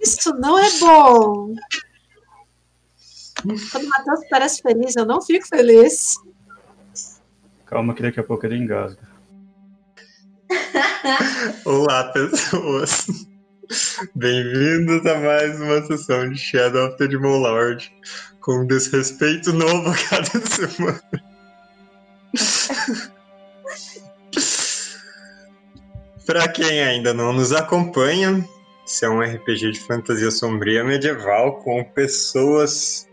Isso não é bom. Quando o Matheus parece feliz, eu não fico feliz. Calma que daqui a pouco ele engasga. Olá, pessoas. Bem-vindos a mais uma sessão de Shadow of the Demon Lord com um desrespeito novo a cada semana. Para quem ainda não nos acompanha, esse é um RPG de fantasia sombria medieval com pessoas.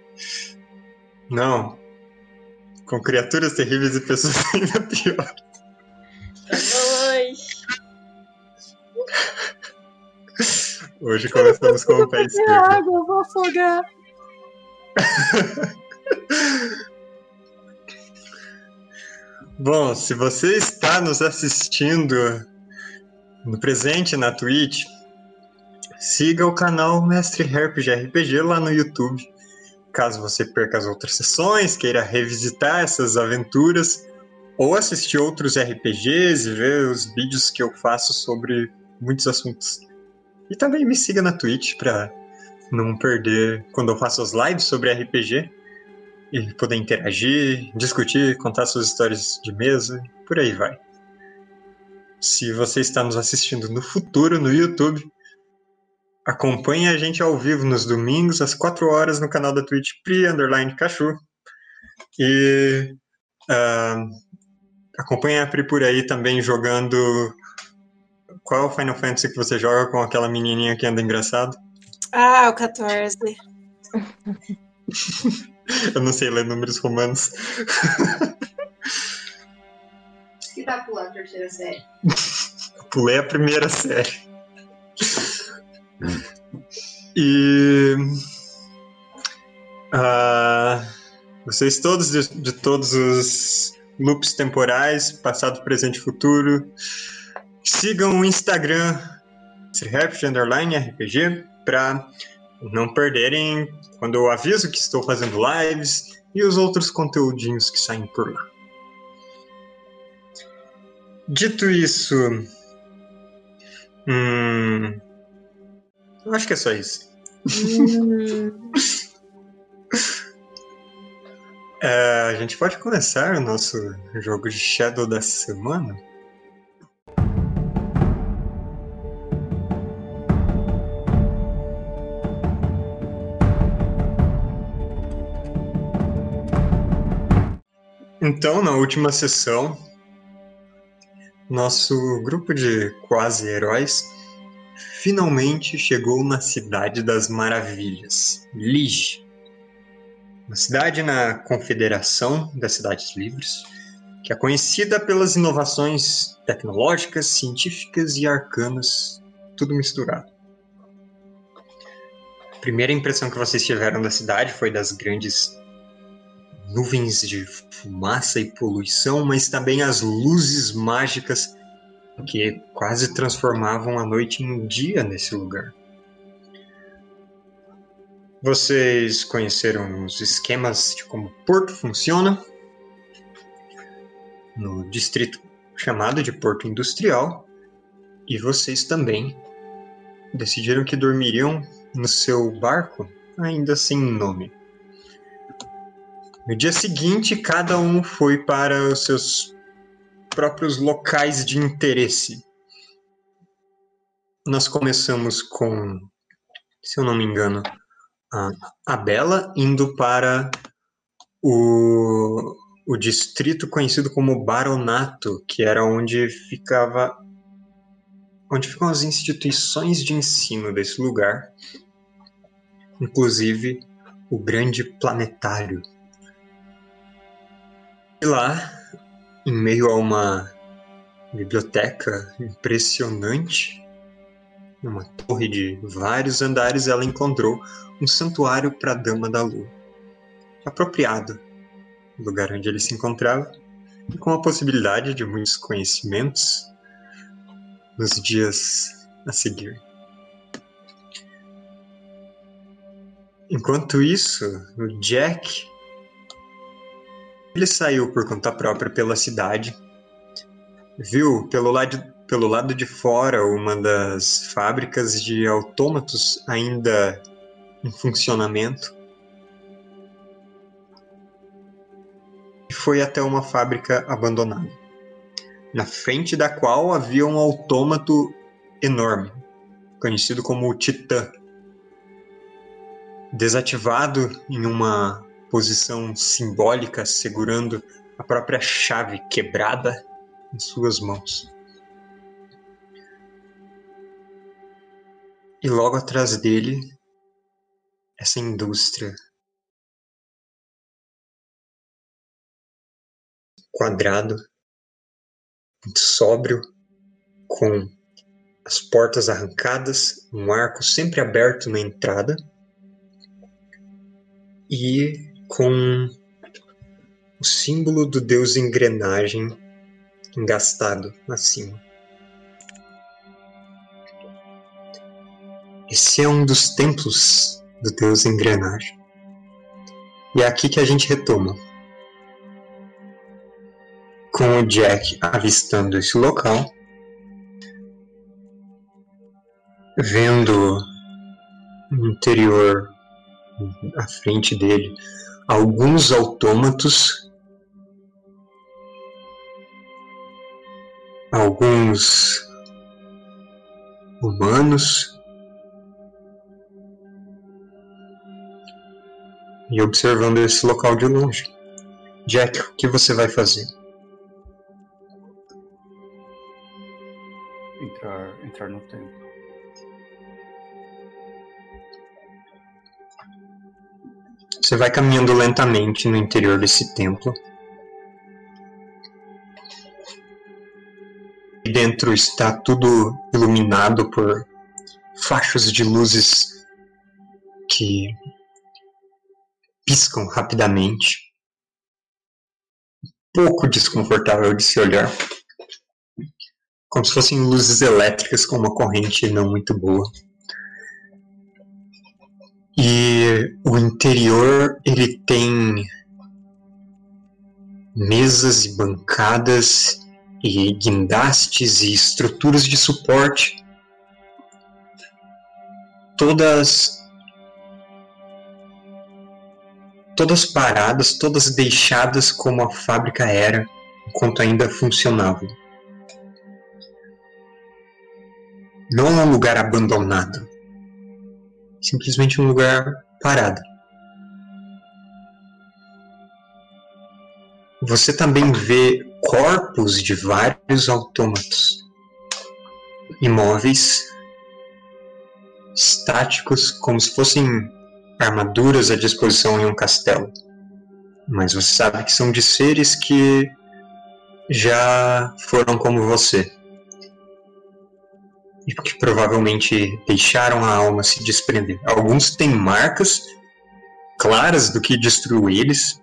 Não. Com criaturas terríveis e pessoas ainda piores. Hoje começamos com o pé esquerdo. água, eu vou afogar. Bom, se você está nos assistindo no presente na Twitch, siga o canal Mestre Herp de RPG lá no YouTube. Caso você perca as outras sessões, queira revisitar essas aventuras ou assistir outros RPGs e ver os vídeos que eu faço sobre muitos assuntos. E também me siga na Twitch para não perder quando eu faço as lives sobre RPG e poder interagir, discutir, contar suas histórias de mesa, por aí vai. Se você está nos assistindo no futuro no YouTube, acompanhe a gente ao vivo nos domingos às 4 horas no canal da Twitch Pri Underline Cachu. E uh, acompanhe a Pri por aí também jogando. Qual é o Final Fantasy que você joga com aquela menininha que anda engraçado? Ah, o 14. Eu não sei ler números romanos. que tá pulando a terceira série? Pulei a primeira série. E. ah, vocês todos, de, de todos os loops temporais, passado, presente e futuro, sigam o Instagram RPG para não perderem quando eu aviso que estou fazendo lives e os outros conteúdinhos que saem por lá. Dito isso, hum, eu acho que é só isso. Hum, É, a gente pode começar o nosso jogo de Shadow da semana? Então, na última sessão, nosso grupo de quase heróis finalmente chegou na Cidade das Maravilhas, Lige. Uma cidade na Confederação das Cidades Livres, que é conhecida pelas inovações tecnológicas, científicas e arcanas, tudo misturado. A primeira impressão que vocês tiveram da cidade foi das grandes nuvens de fumaça e poluição, mas também as luzes mágicas que quase transformavam a noite em dia nesse lugar. Vocês conheceram os esquemas de como Porto funciona no distrito chamado de Porto Industrial e vocês também decidiram que dormiriam no seu barco ainda sem nome. No dia seguinte, cada um foi para os seus próprios locais de interesse. Nós começamos com, se eu não me engano, a, a Bela indo para o, o distrito conhecido como Baronato, que era onde ficava onde ficam as instituições de ensino desse lugar, inclusive o grande planetário. E lá, em meio a uma biblioteca impressionante, numa torre de vários andares, ela encontrou um santuário para a Dama da Lua, apropriado do lugar onde ele se encontrava, e com a possibilidade de muitos conhecimentos nos dias a seguir. Enquanto isso, o Jack ele saiu por conta própria pela cidade, viu pelo lado, pelo lado de fora uma das fábricas de autômatos ainda em funcionamento. E foi até uma fábrica abandonada, na frente da qual havia um autômato enorme, conhecido como o Titã, desativado em uma posição simbólica, segurando a própria chave quebrada em suas mãos. E logo atrás dele, essa indústria quadrado, muito sóbrio, com as portas arrancadas, um arco sempre aberto na entrada e com o símbolo do deus engrenagem engastado acima. Esse é um dos templos do deus engrenagem. E é aqui que a gente retoma. Com o Jack avistando esse local, vendo no interior à frente dele alguns autômatos, alguns humanos e observando esse local de longe. Jack, o que você vai fazer? Entrar, entrar no templo. Você vai caminhando lentamente no interior desse templo. E dentro está tudo iluminado por fachos de luzes que piscam rapidamente. Pouco desconfortável de se olhar. Como se fossem luzes elétricas com uma corrente não muito boa. E o interior ele tem mesas e bancadas e guindastes e estruturas de suporte todas todas paradas, todas deixadas como a fábrica era enquanto ainda funcionava. Não é um lugar abandonado, simplesmente um lugar parado. Você também vê corpos de vários autômatos imóveis, estáticos, como se fossem armaduras à disposição em um castelo. Mas você sabe que são de seres que já foram como você. E que provavelmente deixaram a alma se desprender. Alguns têm marcas claras do que destruiu eles,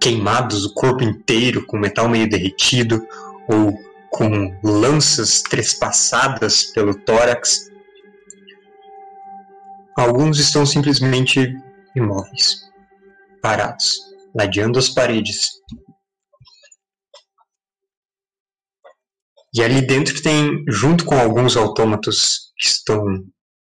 queimados o corpo inteiro com metal meio derretido ou com lanças trespassadas pelo tórax Alguns estão simplesmente imóveis, parados, ladeando as paredes. E ali dentro tem, junto com alguns autômatos que estão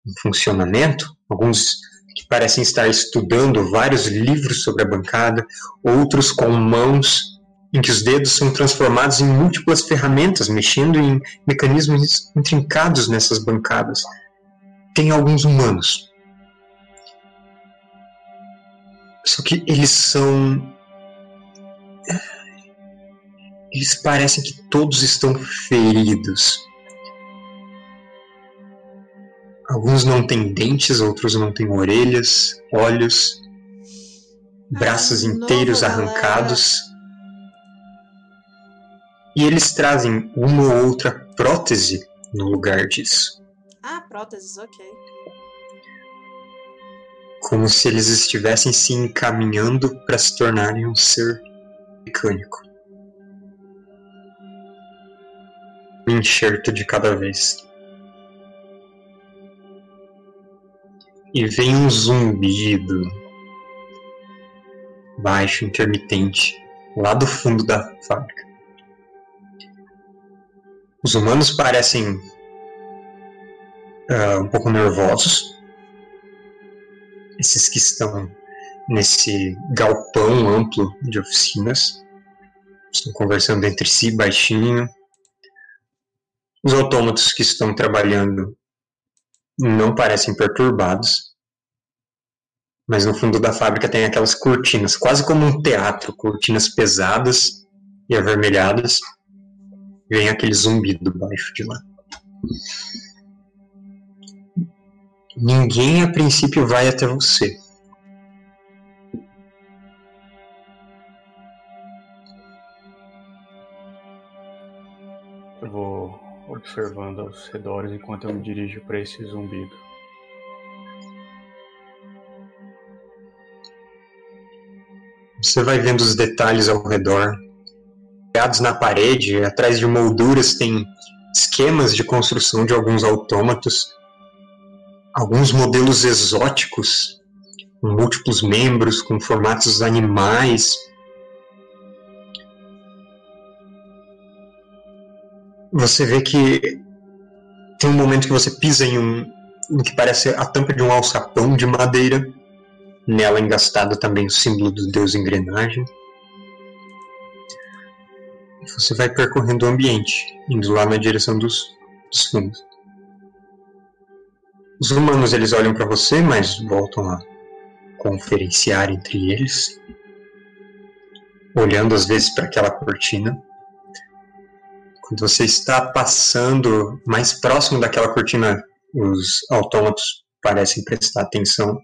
em funcionamento, alguns que parecem estar estudando vários livros sobre a bancada, outros com mãos em que os dedos são transformados em múltiplas ferramentas, mexendo em mecanismos intrincados nessas bancadas tem alguns humanos. Só que eles são. Eles parecem que todos estão feridos. Alguns não têm dentes, outros não têm orelhas, olhos, braços inteiros arrancados. E eles trazem uma ou outra prótese no lugar disso. Ah, próteses, ok. Como se eles estivessem se encaminhando para se tornarem um ser mecânico. Enxerto de cada vez. E vem um zumbido baixo, intermitente, lá do fundo da fábrica. Os humanos parecem ah, um pouco nervosos. Esses que estão nesse galpão amplo de oficinas estão conversando entre si baixinho. Os autômatos que estão trabalhando não parecem perturbados, mas no fundo da fábrica tem aquelas cortinas, quase como um teatro, cortinas pesadas e avermelhadas. Vem aquele zumbido baixo de lá. Ninguém a princípio vai até você. Observando aos redores enquanto eu me dirijo para esse zumbido. Você vai vendo os detalhes ao redor. Pegados na parede, atrás de molduras, tem esquemas de construção de alguns autômatos. Alguns modelos exóticos, com múltiplos membros, com formatos animais. Você vê que tem um momento que você pisa em um em que parece a tampa de um alçapão de madeira nela engastado também o símbolo do deus engrenagem. E você vai percorrendo o ambiente, indo lá na direção dos, dos fundos. Os humanos eles olham para você, mas voltam a conferenciar entre eles, olhando às vezes para aquela cortina. Quando você está passando mais próximo daquela cortina, os autômatos parecem prestar atenção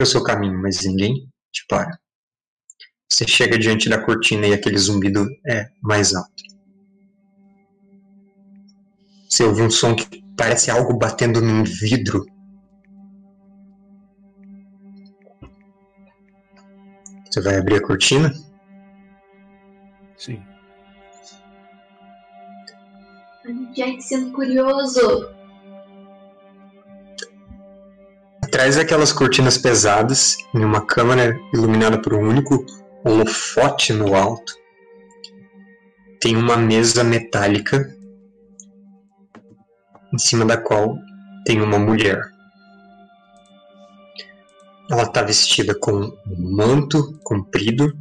o seu caminho, mas ninguém te para. Você chega diante da cortina e aquele zumbido é mais alto. Você ouve um som que parece algo batendo num vidro. Você vai abrir a cortina? Sim. Jack sendo curioso. Atrás daquelas cortinas pesadas, em uma câmara iluminada por um único holofote no alto, tem uma mesa metálica em cima da qual tem uma mulher. Ela está vestida com um manto comprido,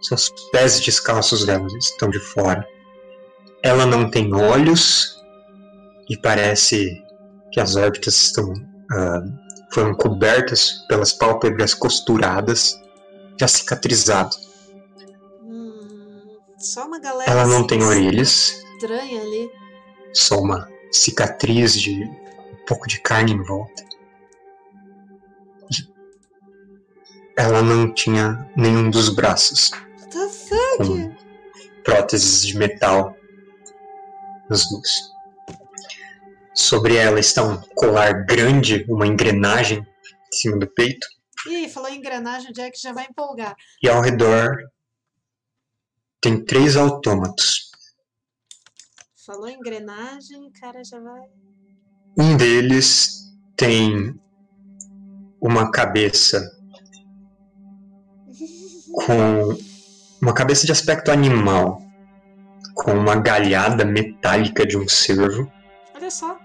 seus pés descalços dela estão de fora. Ela não tem olhos e parece que as órbitas estão uh, foram cobertas pelas pálpebras costuradas, já cicatrizado. Hum, só uma galera. Ela não assim, tem orelhas, Estranha ali. só uma cicatriz de um pouco de carne em volta. Ela não tinha nenhum dos braços, What the fuck? com próteses de metal nos dois. Sobre ela está um colar grande, uma engrenagem em cima do peito, Ih, falou em engrenagem, o Jack já vai empolgar. e ao redor tem três autômatos. Falou em engrenagem, o cara já vai. Um deles tem uma cabeça com uma cabeça de aspecto animal, com uma galhada metálica de um cervo. Olha só.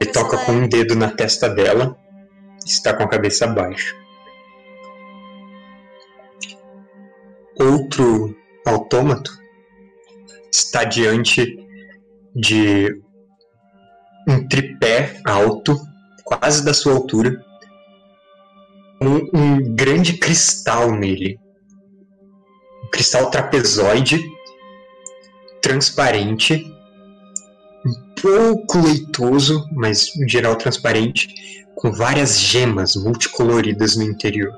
Ele toca com um dedo na testa dela e está com a cabeça baixa. Outro autômato está diante de um tripé alto, quase da sua altura, com um grande cristal nele. Cristal trapezoide, transparente, um pouco leitoso, mas em geral transparente, com várias gemas multicoloridas no interior.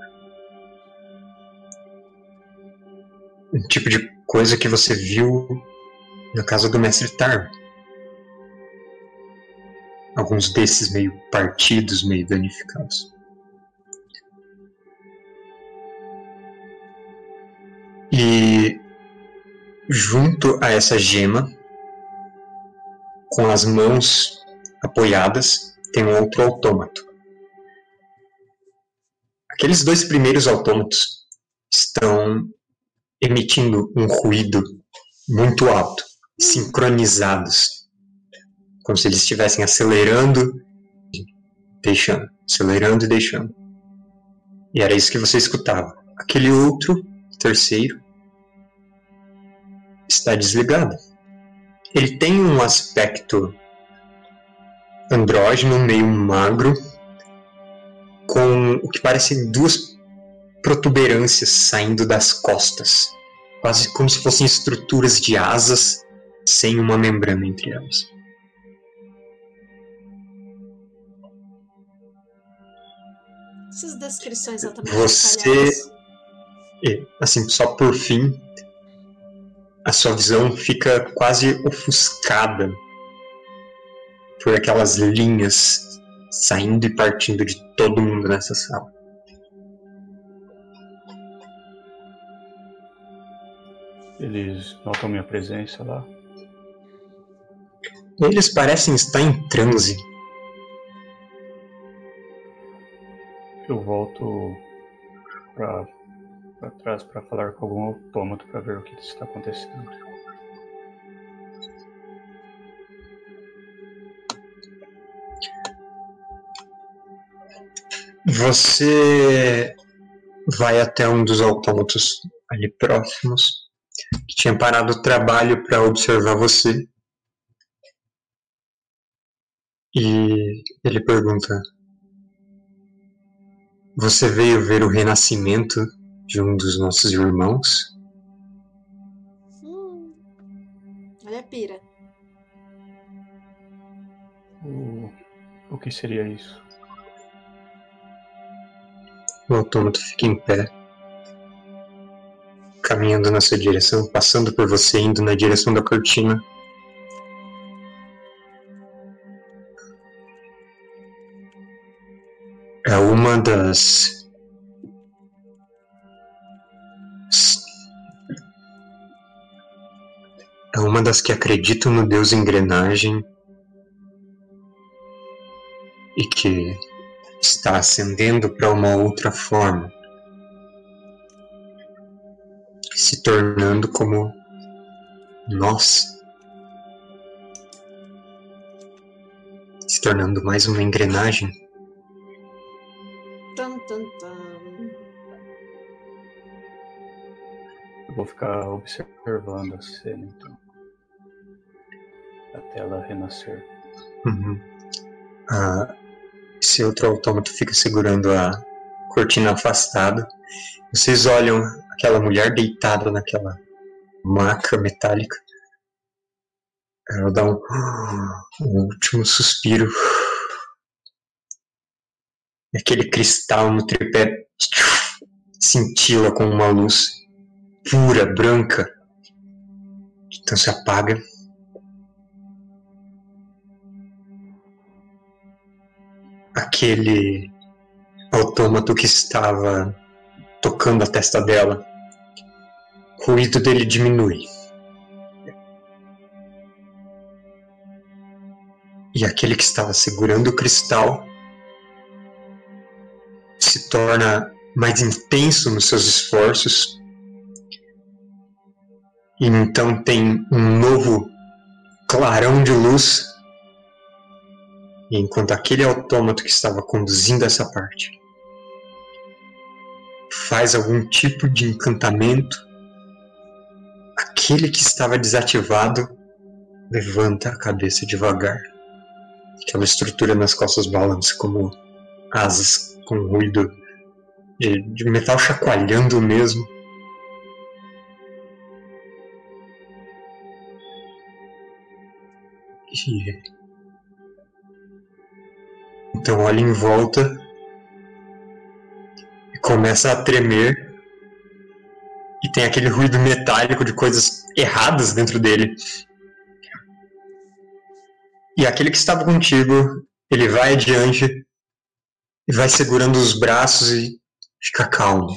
Um tipo de coisa que você viu na casa do mestre Tar. Alguns desses meio partidos, meio danificados. E junto a essa gema, com as mãos apoiadas, tem um outro autômato. Aqueles dois primeiros autômatos estão emitindo um ruído muito alto, sincronizados, como se eles estivessem acelerando, deixando, acelerando e deixando. E era isso que você escutava. Aquele outro, terceiro, está desligado. Ele tem um aspecto andrógeno, meio magro, com o que parecem duas protuberâncias saindo das costas, quase como se fossem estruturas de asas sem uma membrana entre elas. Essas descrições altamente Você-. E, assim, só por fim, a sua visão fica quase ofuscada por aquelas linhas saindo e partindo de todo mundo nessa sala. Eles notam minha presença lá. Eles parecem estar em transe. Eu volto pra, pra trás pra falar com algum autômato pra ver o que está acontecendo. Você vai até um dos autômatos ali próximos, que tinha parado o trabalho para observar você. E ele pergunta: Você veio ver o renascimento de um dos nossos irmãos? Hum. Olha a pira. O, o que seria isso? O autômato fica em pé, caminhando na sua direção, passando por você, indo na direção da cortina. É uma das. É uma das que acreditam no Deus engrenagem e que está ascendendo para uma outra forma, se tornando como nós, se tornando mais uma engrenagem. Tan, tan, tan. Eu vou ficar observando a cena então. Até ela renascer. Uhum. Ah, esse outro autômato fica segurando a cortina afastada. Vocês olham aquela mulher deitada naquela maca metálica. Ela dá um, um último suspiro. Aquele cristal no tripé cintila com uma luz pura, branca. Então se apaga. aquele autômato que estava tocando a testa dela, o ruído dele diminui. E aquele que estava segurando o cristal se torna mais intenso nos seus esforços. E então tem um novo clarão de luz e enquanto aquele autômato que estava conduzindo essa parte faz algum tipo de encantamento, aquele que estava desativado levanta a cabeça devagar. Aquela estrutura nas costas balança como asas com ruído de, de metal chacoalhando mesmo. Então olha em volta e começa a tremer. E tem aquele ruído metálico de coisas erradas dentro dele. E aquele que estava contigo, ele vai adiante e vai segurando os braços e fica calmo.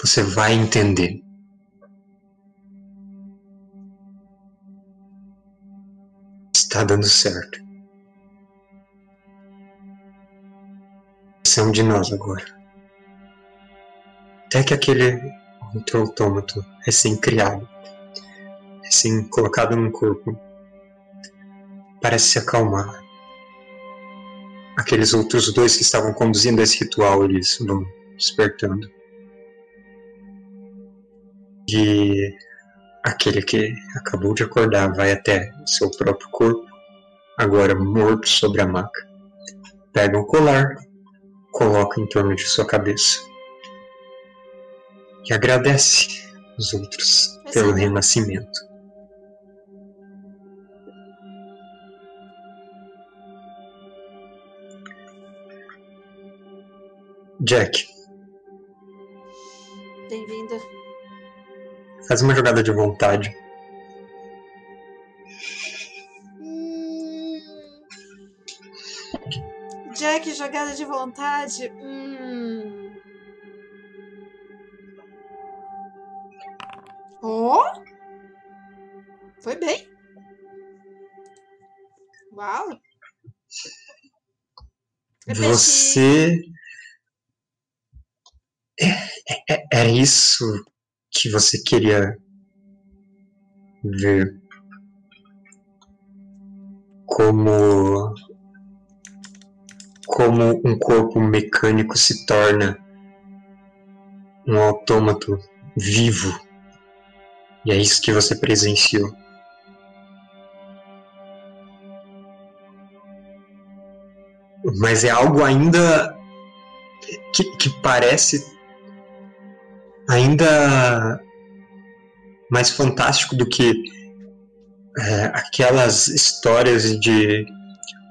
Você vai entender. Está dando certo. Você é de nós agora. Até que aquele outro autômato recém-criado, recém-colocado num corpo, parece se acalmar. Aqueles outros dois que estavam conduzindo esse ritual, eles vão despertando. E aquele que acabou de acordar vai até seu próprio corpo, agora morto sobre a maca. Pega um colar, coloca em torno de sua cabeça e agradece os outros pelo renascimento. Jack, Bem-vinda. Faz uma jogada de vontade. Hum. Jack, jogada de vontade. Hum. Oh! Foi bem. Uau! Você. É- é- Era isso que você queria ver como como um corpo mecânico se torna um autômato vivo. E é isso que você presenciou. Mas é algo ainda que, que parece ainda mais fantástico do que é, aquelas histórias de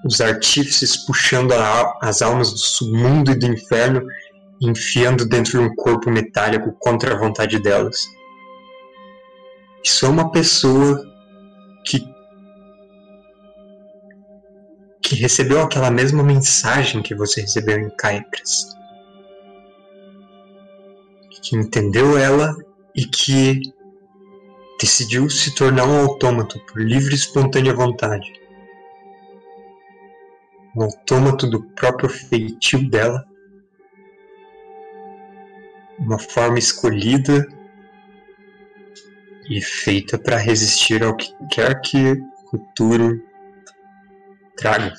os artífices puxando a- as almas do submundo e do inferno enfiando dentro de um corpo metálico contra a vontade delas. Isso é uma pessoa que que recebeu aquela mesma mensagem que você recebeu em Caicras. Que entendeu ela e que decidiu se tornar um autômato por livre e espontânea vontade. Um autômato do próprio feitio dela. Uma forma escolhida e feita para resistir ao que quer que o futuro traga.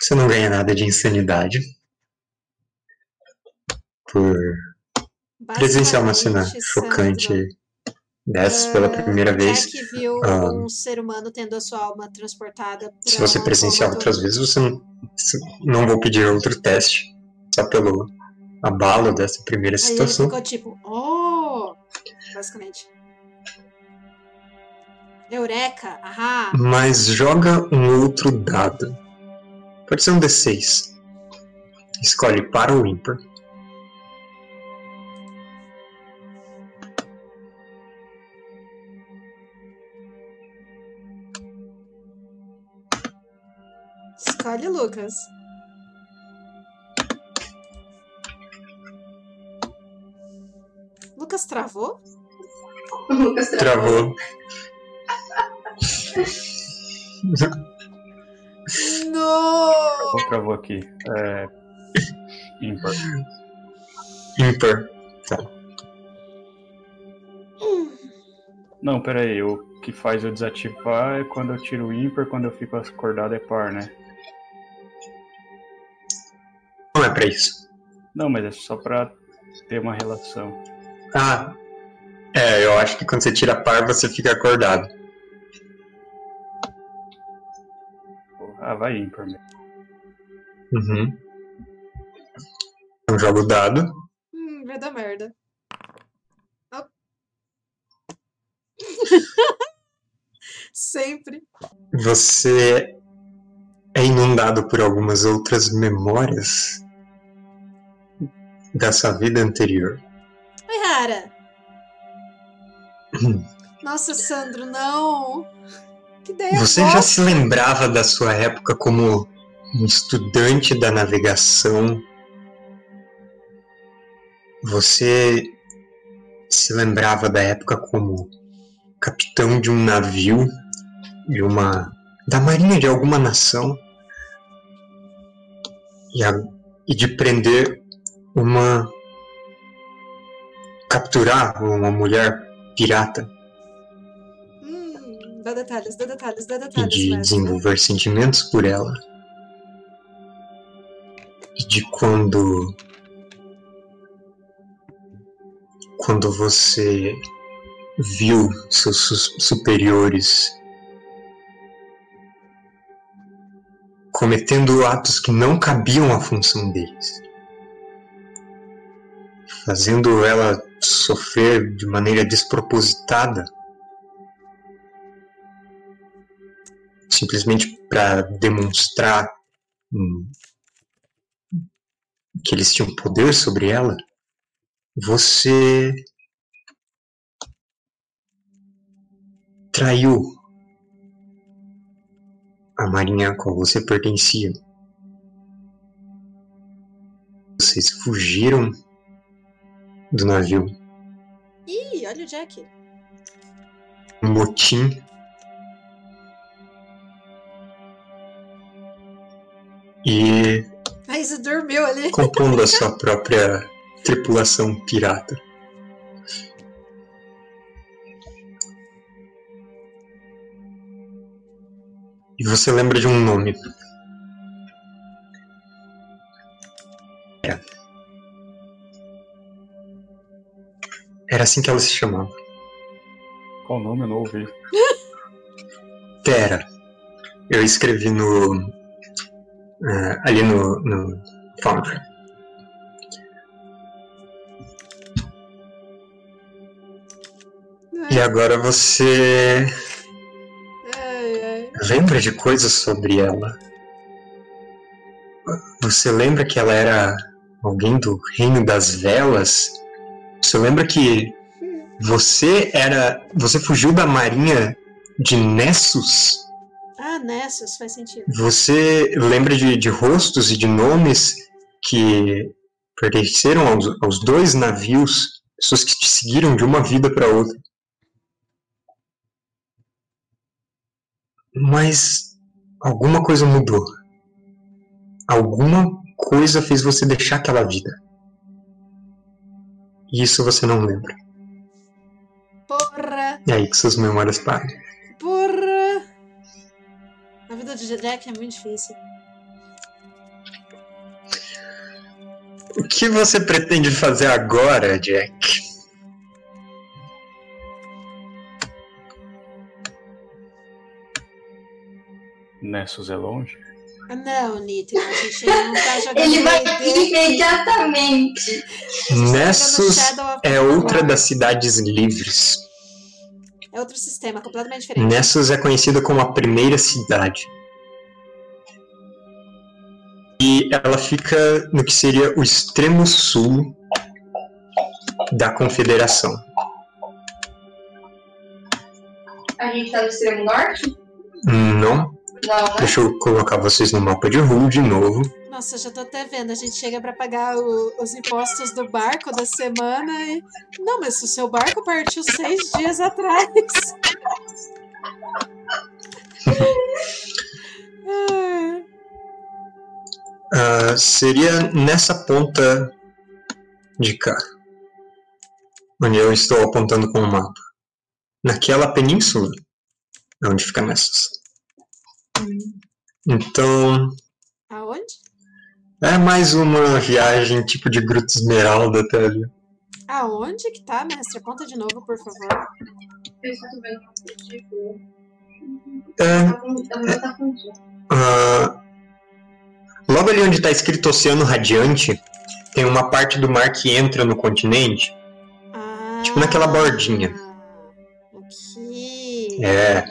Você não ganha nada de insanidade por presenciar uma cena chocante Sandro, dessas pela ah, primeira vez. Jack viu Ah. um ser humano tendo a sua alma transportada Se você presenciar outras vezes, você não, não vou pedir outro teste, só pelo abalo dessa primeira Aí ele situação. ficou tipo, oh! Basicamente. Eureka! Ahá! Mas joga um outro dado. Pode ser um D6. Escolhe para ou ímpar. Escolhe Lucas. Lucas travou? O Lucas travou. Travou. Não! Travou aqui? É. ímpar. Ímpar. Não, pera aí. O que faz eu desativar é quando eu tiro o ímpar, quando eu fico acordado é par, né? Não pra isso. Não, mas é só pra ter uma relação. Ah. É, eu acho que quando você tira par, você fica acordado. Ah, vai ímpar mesmo. Uhum. Então joga o dado. Hum, vai dar merda. Oh. Sempre. Você é inundado por algumas outras memórias da sua vida anterior. Oi, Rara. Nossa, Sandro, não. Que ideia Você já se lembrava da sua época como um estudante da navegação? Você se lembrava da época como capitão de um navio de uma da marinha de alguma nação e, a- e de prender uma. capturar uma mulher pirata Hum, dá detalhes, dá detalhes, dá e detalhes, de mestre. desenvolver sentimentos por ela. E de quando. Quando você viu seus su- superiores cometendo atos que não cabiam à função deles, fazendo ela sofrer de maneira despropositada, simplesmente para demonstrar hum, que eles tinham poder sobre ela, você traiu a marinha a qual você pertencia. Vocês fugiram do navio. Ih, olha o Jack. Um motim. E você dormiu ali. compondo a sua própria tripulação pirata. E você lembra de um nome. Era. Era assim que ela se chamava. Qual nome eu não ouvi? Tera. Eu escrevi no. eh, ali no, no Foundry. E agora você Ai, ai. lembra de coisas sobre ela? Você lembra que ela era alguém do reino das velas? Você lembra que você era. Você fugiu da marinha de Nessus? Ah, Nessus, faz sentido. Você lembra de, de rostos e de nomes que pertenceram aos, aos dois navios, pessoas que te seguiram de uma vida para outra. Mas alguma coisa mudou. Alguma coisa fez você deixar aquela vida. E isso você não lembra. Porra! É aí que suas memórias param. Porra! A vida de Jack é muito difícil. O que você pretende fazer agora, Jack? Nessus é longe? Ah, não, Nitro, a gente não tá jogando Ele vai D&D, imediatamente. Nessus tá é outra das cidades livres. É outro sistema, completamente diferente. Nessus é conhecida como a primeira cidade. E ela fica no que seria o extremo sul da Confederação. A gente tá no extremo norte? Não, Não, né? deixa eu colocar vocês no mapa de rua de novo. Nossa, já tô até vendo. A gente chega pra pagar o- os impostos do barco da semana e. Não, mas o seu barco partiu seis dias atrás. Ah, seria nessa ponta de cá, onde eu estou apontando com o mapa. Naquela península é onde fica Nessus. Então, Aonde? É mais uma viagem tipo de Gruta Esmeralda até ali. Aonde que tá, mestre? Conta de novo, por favor. Eu só tô vendo tipo. É, Tá tá ah, logo ali onde está escrito Oceano Radiante, tem uma parte do mar que entra no continente. Ah, Tipo naquela bordinha. Aqui. É,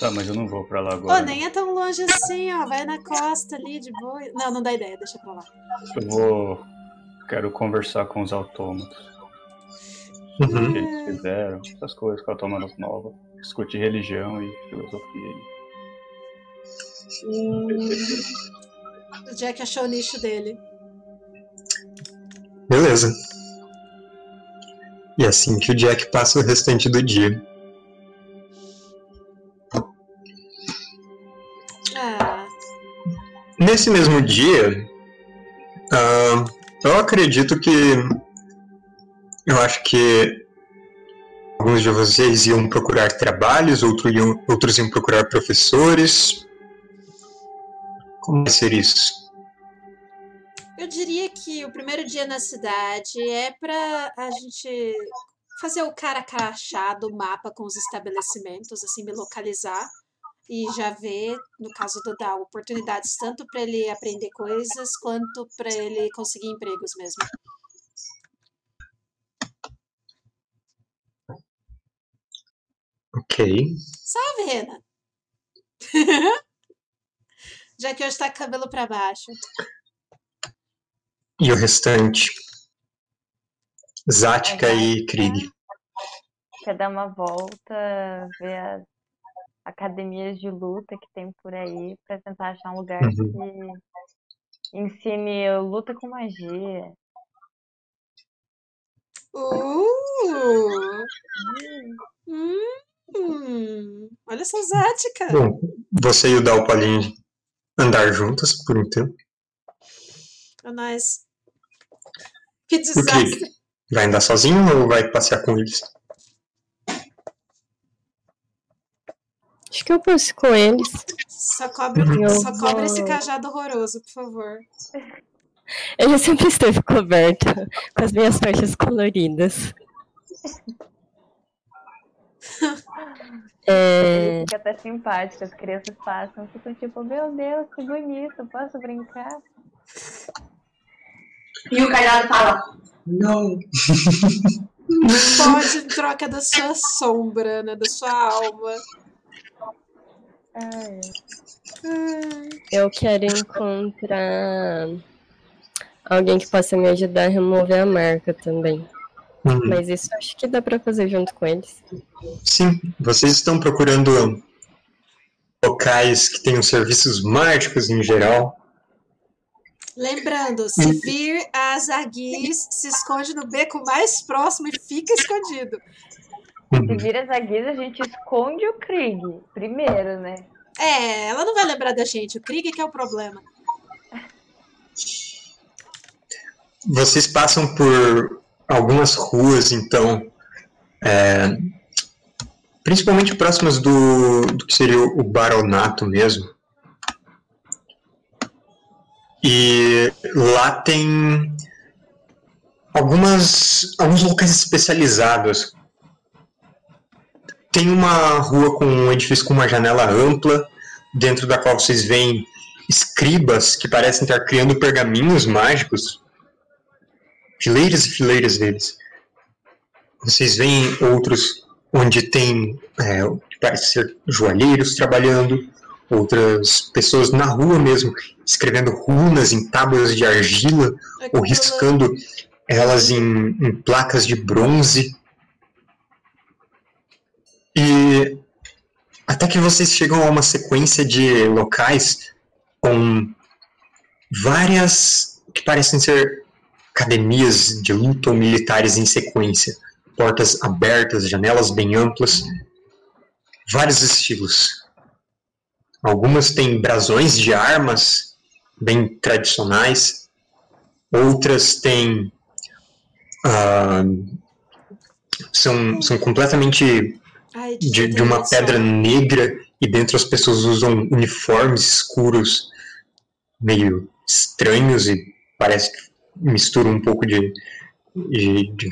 Tá, mas eu não vou pra lá Pô, agora. nem é tão longe assim, ó. Vai na costa ali de boa. Não, não dá ideia, deixa pra lá. Eu vou. Quero conversar com os autômatos. uhum. O que eles fizeram, essas coisas com autômatos novos. Discutir religião e filosofia. O Jack achou o nicho dele. beleza. E assim que o Jack passa o restante do dia. Nesse mesmo dia, ah, eu acredito que. Eu acho que alguns de vocês iam procurar trabalhos, outros iam, outros iam procurar professores. Como vai ser isso? Eu diria que o primeiro dia na cidade é pra a gente fazer o cara crachá do mapa com os estabelecimentos, assim, me localizar e já ver, no caso do Dal, oportunidades tanto para ele aprender coisas quanto para ele conseguir empregos mesmo. Ok. Salve, Rena! já que hoje tá com o cabelo para baixo. E o restante? Zática e Krieg. Quer dar uma volta, ver as academias de luta que tem por aí, pra tentar achar um lugar Uhum. que ensine luta com magia. Uh! Hum, olha essa zática. Bom, você e o Dal podem andar juntas por um tempo. É nóis. Que desastre. Vai andar sozinho ou vai passear com eles? Acho que eu posso com eles. Só cobre, Eu só cobre esse cajado horroroso, por favor. Ele sempre esteve coberto com as minhas faixas coloridas. É, Fica até simpático, as crianças passam, ficam tipo, meu Deus, que bonito, posso brincar? E o cajado fala, Não. Pode em troca da sua sombra, né? Da sua alma. Eu quero encontrar alguém que possa me ajudar a remover a marca também. Uhum. Mas isso acho que dá pra fazer junto com eles. Sim, vocês estão procurando locais que tenham serviços mágicos em geral. Lembrando, se vir as aguis, se esconde no beco mais próximo e fica escondido. Se Uhum. vira as aguis, a gente esconde o Krieg primeiro, né? É, ela não vai lembrar da gente. O Krieg que é o problema. Vocês passam por algumas ruas, então, é, principalmente próximas do, do que seria o baronato mesmo. E lá tem algumas, alguns locais especializados. Tem uma rua com um edifício com uma janela ampla, dentro da qual vocês veem escribas que parecem estar criando pergaminhos mágicos fileiras e fileiras deles. Vocês veem outros onde tem, é, parece ser joalheiros trabalhando, outras pessoas na rua mesmo, escrevendo runas em tábuas de argila ou riscando elas em, em placas de bronze. E até que vocês chegam a uma sequência de locais com várias que parecem ser academias de luta ou militares em sequência. Portas abertas, janelas bem amplas, vários estilos. Algumas têm brasões de armas bem tradicionais, outras têm. ah, são, são completamente Ai, de, de uma pedra negra e dentro as pessoas usam uniformes escuros meio estranhos e parece que mistura um pouco de, de- de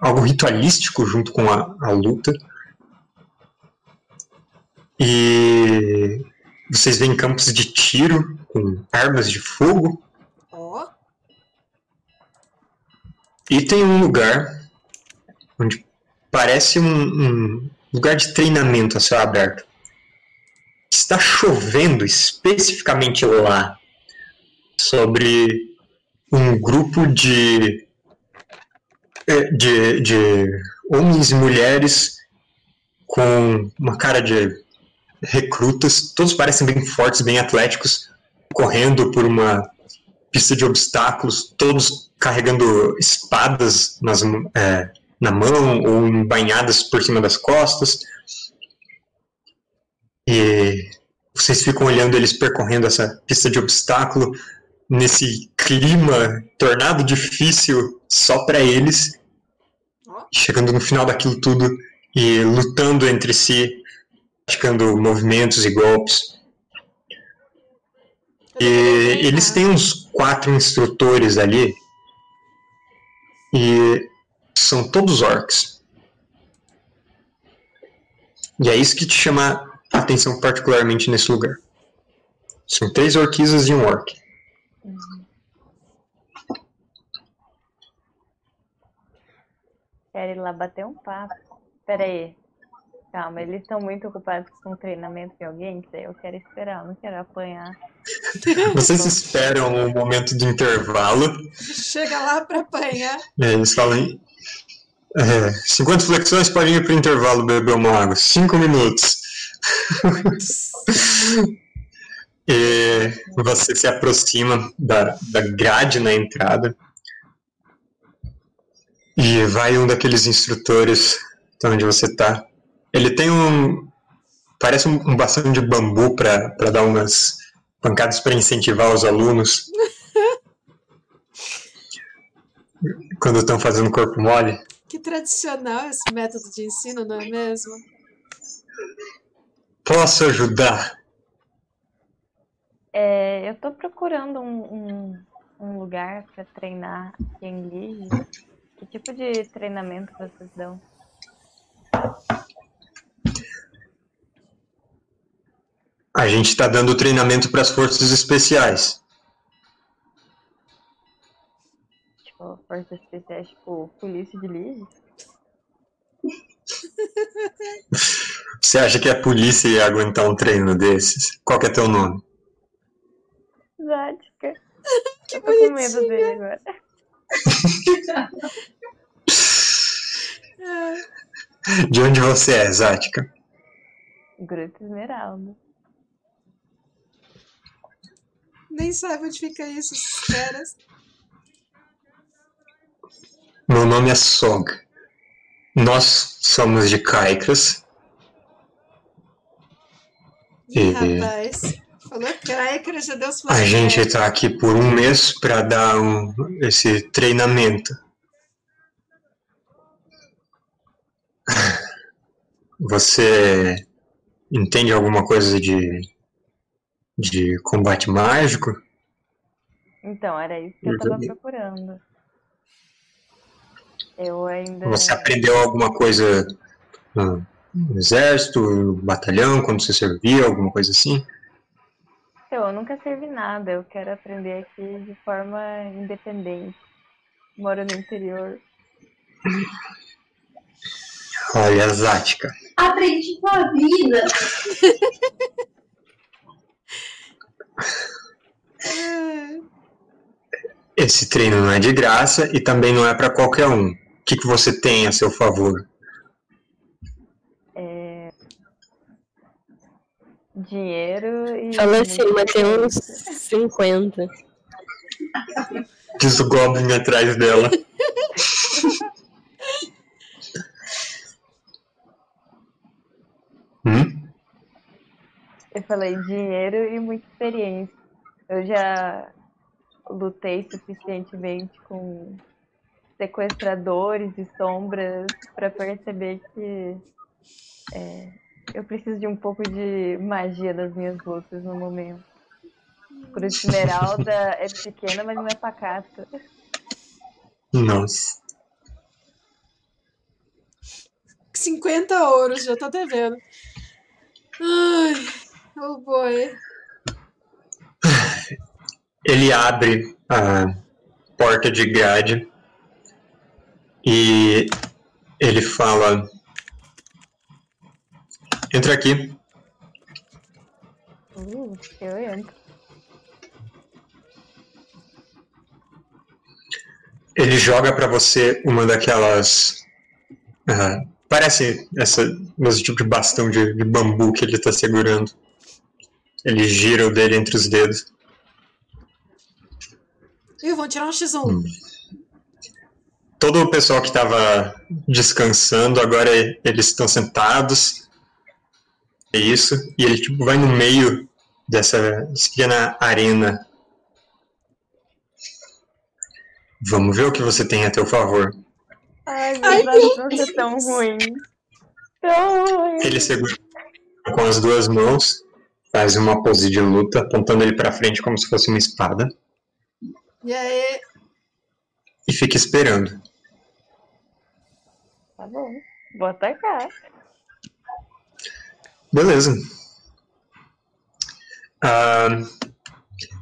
algo ritualístico junto com a, a luta. E vocês veem campos de tiro com armas de fogo. Ó, E tem um lugar onde parece um, um lugar de treinamento a céu aberto. Está chovendo especificamente lá sobre um grupo de, eh, de, de homens e mulheres com uma cara de recrutas, todos parecem bem fortes, bem atléticos, correndo por uma pista de obstáculos, todos carregando espadas nas, é, na mão ou embainhadas por cima das costas. E vocês ficam olhando eles percorrendo essa pista de obstáculo nesse clima tornado difícil só para eles, chegando no final daquilo tudo e lutando entre si, praticando movimentos e golpes. E eles têm uns quatro instrutores ali e são todos orcs. E é isso que te chama a atenção particularmente nesse lugar. São três orquisas e um orc. Quero ir lá bater um papo. Pera aí. Calma, eles estão muito ocupados com o treinamento de alguém, que daí eu quero esperar, eu não quero apanhar. Vocês esperam um momento de intervalo. Chega lá pra apanhar. Aí eles falam. É, 50 flexões podem ir para o intervalo beber uma água. 5 minutos. e você se aproxima da, da grade na entrada. E vai um daqueles instrutores de onde você está. Ele tem um. Parece um, um bastão de bambu para dar umas pancadas para incentivar os alunos. Quando estão fazendo corpo mole. Que tradicional esse método de ensino, não é mesmo? Posso ajudar? É, eu tô procurando um, um, um lugar para treinar aqui em Lige. Que tipo de treinamento vocês dão? A gente está dando treinamento para as forças especiais. Tipo, forças especiais, tipo, polícia de Lige? Você acha que a polícia ia aguentar um treino desses? Qual que é teu nome? Zática. Que Eu tô com medo bonitinha. dele agora. De onde você é, Zática? Gruta Esmeralda. Nem sabe onde fica isso, esses caras. Meu nome é Sog. Nós somos de Caicras. E- rapaz. Falou cracker, já deu suas A gente está aqui por um mês para dar um, esse treinamento. Você entende alguma coisa de, de combate mágico? Então, era isso que eu Eu tava também. procurando. Eu ainda. Você aprendeu alguma coisa no no exército, no batalhão, quando você servia, alguma coisa assim? Então, eu nunca servi nada. Eu quero aprender aqui de forma independente. Moro no interior. Olha, Zática, Aprendi com a vida. Esse treino não é de graça e também não é para qualquer um. O que, que você tem a seu favor? É... Dinheiro e. Fala assim, mas tem uns experiência. 50. Diz o Goblin atrás dela. hum? Eu falei dinheiro e muita experiência. Eu já lutei suficientemente com sequestradores e sombras para perceber que é, eu preciso de um pouco de magia nas minhas lutas no momento. Por isso, Esmeralda é pequena, mas não é pacata. Nossa. 50 ouros, já tô até vendo. Ai, oh boy. Ele abre a porta de grade e ele fala: Entra aqui. Uh, eu entro. Ele joga pra você uma daquelas. ah, parece essa, esse tipo de bastão de, de bambu que ele tá segurando. Ele gira o dele entre os dedos. Ih, vão tirar um X1. Hum. Todo o pessoal que estava descansando, agora eles estão sentados. isso e ele tipo vai no meio dessa, pequena arena. Vamos ver o que você tem a teu favor. Ai, Ai, meus braços são tão ruins. Tão ruins. Ele segura com as duas mãos, faz uma pose de luta, apontando ele pra frente como se fosse uma espada E aí, e fica esperando. Tá bom. Vou atacar. Beleza. Ah,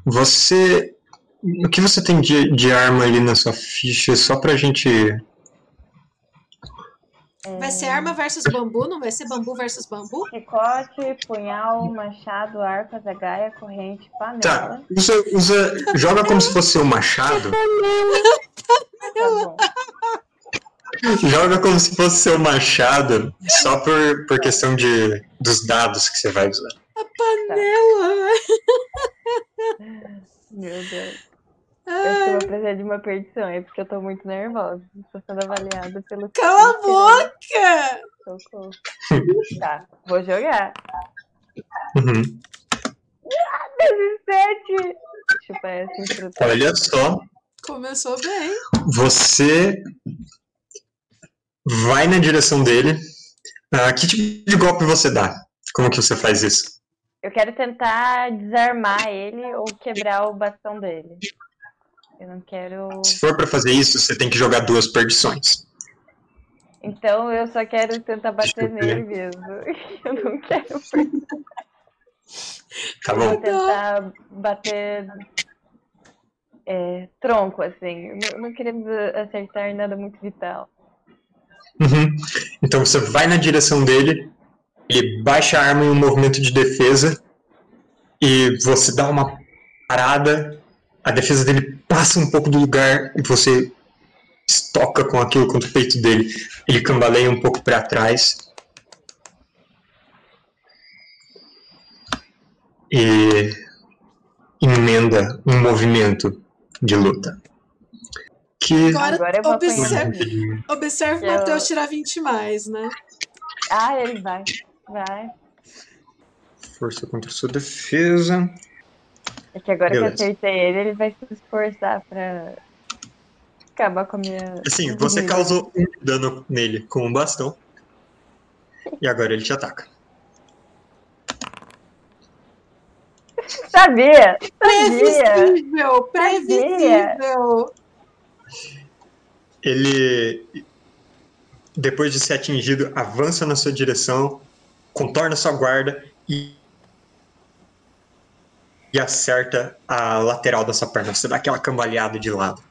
você. O que você tem de, de arma ali na sua ficha? Só pra gente. Vai ser arma versus bambu, não vai ser bambu versus bambu? Chicote, punhal, machado, arco, zagaia, corrente, Tá, panela. usa, usa, joga como se fosse um machado. Tá bom. Joga como se fosse seu machado, só por, por questão de, dos dados que você vai usar. Panela! Meu Deus. Eu acho que eu vou precisar de uma perdição, é porque eu tô muito nervosa. Estou sendo avaliada pelo. Cala a boca! Socorro. Tá, vou jogar. Uhum. 17! Chupa essa. Olha só, Começou bem. você vai na direção dele. Ah, que tipo de golpe você dá? Como que você faz isso? Eu quero tentar desarmar ele ou quebrar o bastão dele. Eu não quero. Se for pra fazer isso, você tem que jogar duas perdições. Então eu só quero tentar bater nele mesmo. Eu não quero. Tá Eu vou bom? tentar bater. É, tronco, assim. Não- não queremos acertar nada muito vital. Uhum. Então você vai na direção dele, ele baixa a arma em um movimento de defesa e você dá uma parada, a defesa dele passa um pouco do lugar e você estoca com aquilo contra o peito dele. Ele cambaleia um pouco para trás. E emenda um movimento de luta. Que Agora, Agora eu vou observa, apanhar. observa o Eu- Matheus tirar 20 mais, né? Ah, ele vai. Vai. força contra sua defesa. É que agora Beleza. que eu acertei ele, ele vai se esforçar pra acabar com a minha. Assim, você vida. causou um dano nele com um bastão. E agora ele te ataca. Sabia! Sabia! Previsível! Previsível! Ele, depois de ser atingido, avança na sua direção, contorna sua guarda e, e acerta a lateral da sua perna. Você dá aquela cambaleada de lado.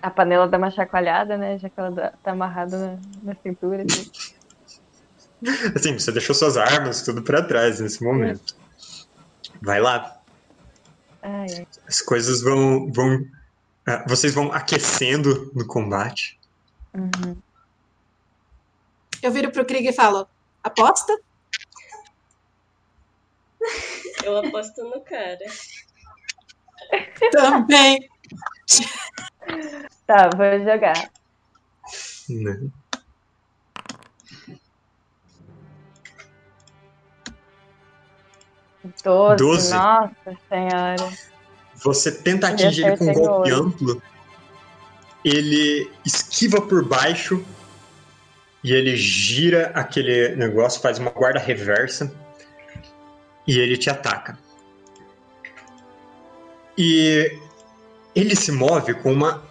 A panela dá uma chacoalhada, né? Já que ela tá amarrada na, na cintura. assim. Assim, você deixou suas armas tudo pra trás nesse momento. Vai lá. Ai, ai. As coisas vão. vão ah, vocês vão aquecendo no combate. Uhum. Eu viro pro Krieg e falo: aposta? Eu aposto no cara. Também. Tá, vou jogar. Né? Doze, Doze. nossa senhora. Você tenta atingir ele com um golpe amplo. Ele esquiva por baixo. E ele gira aquele negócio, faz uma guarda reversa. E ele te ataca. E ele se move com uma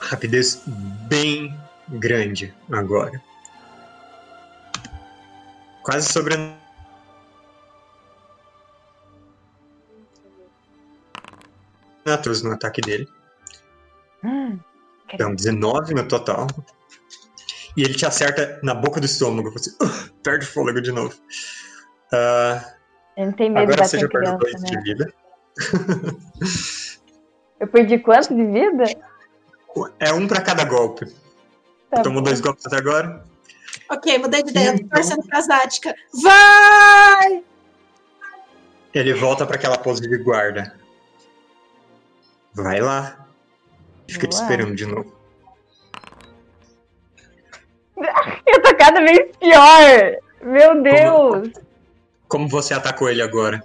rapidez bem grande agora. Quase sobre no ataque dele. Hum, Então, 19 no total. E ele te acerta na boca do estômago. Você uh, perde o fôlego de novo. Ah, ele não tem medo de agora você já perdeu dois né? de vida. Eu perdi quanto de vida? É um pra cada golpe. Tá Tomou bom. dois golpes até agora. Ok, mudei de ideia. Tô Então. torcendo pra Zática. Vai! Ele volta pra aquela pose de guarda. Vai lá. Fica te esperando de novo. Eu tô cada vez pior. Meu Deus! Como você atacou ele agora?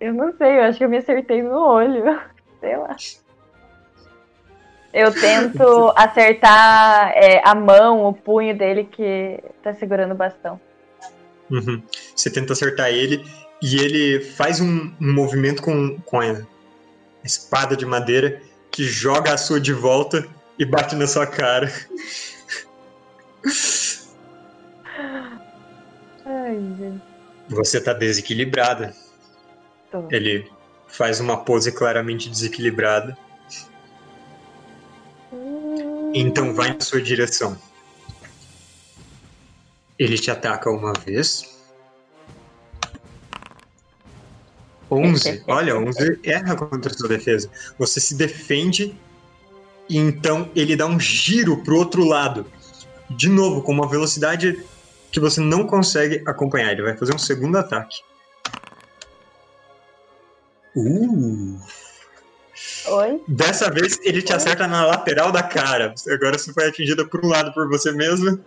Eu não sei, eu acho que eu me acertei no olho. Sei lá. Eu tento acertar é, a mão, o punho dele que tá segurando o bastão. Uhum. Você tenta acertar ele e ele faz um, um movimento com, com a espada de madeira que joga a sua de volta e bate na sua cara. Você tá desequilibrada. Tô. Ele faz uma pose claramente desequilibrada. Então vai na sua direção. Ele te ataca uma vez. 11. Olha, 11 erra contra a sua defesa. Você se defende e então ele dá um giro pro outro lado. De novo, com uma velocidade que você não consegue acompanhar. Ele vai fazer um segundo ataque. Uh! Oi? Dessa vez ele te acerta na lateral da cara. Agora você foi atingida por um lado por você mesmo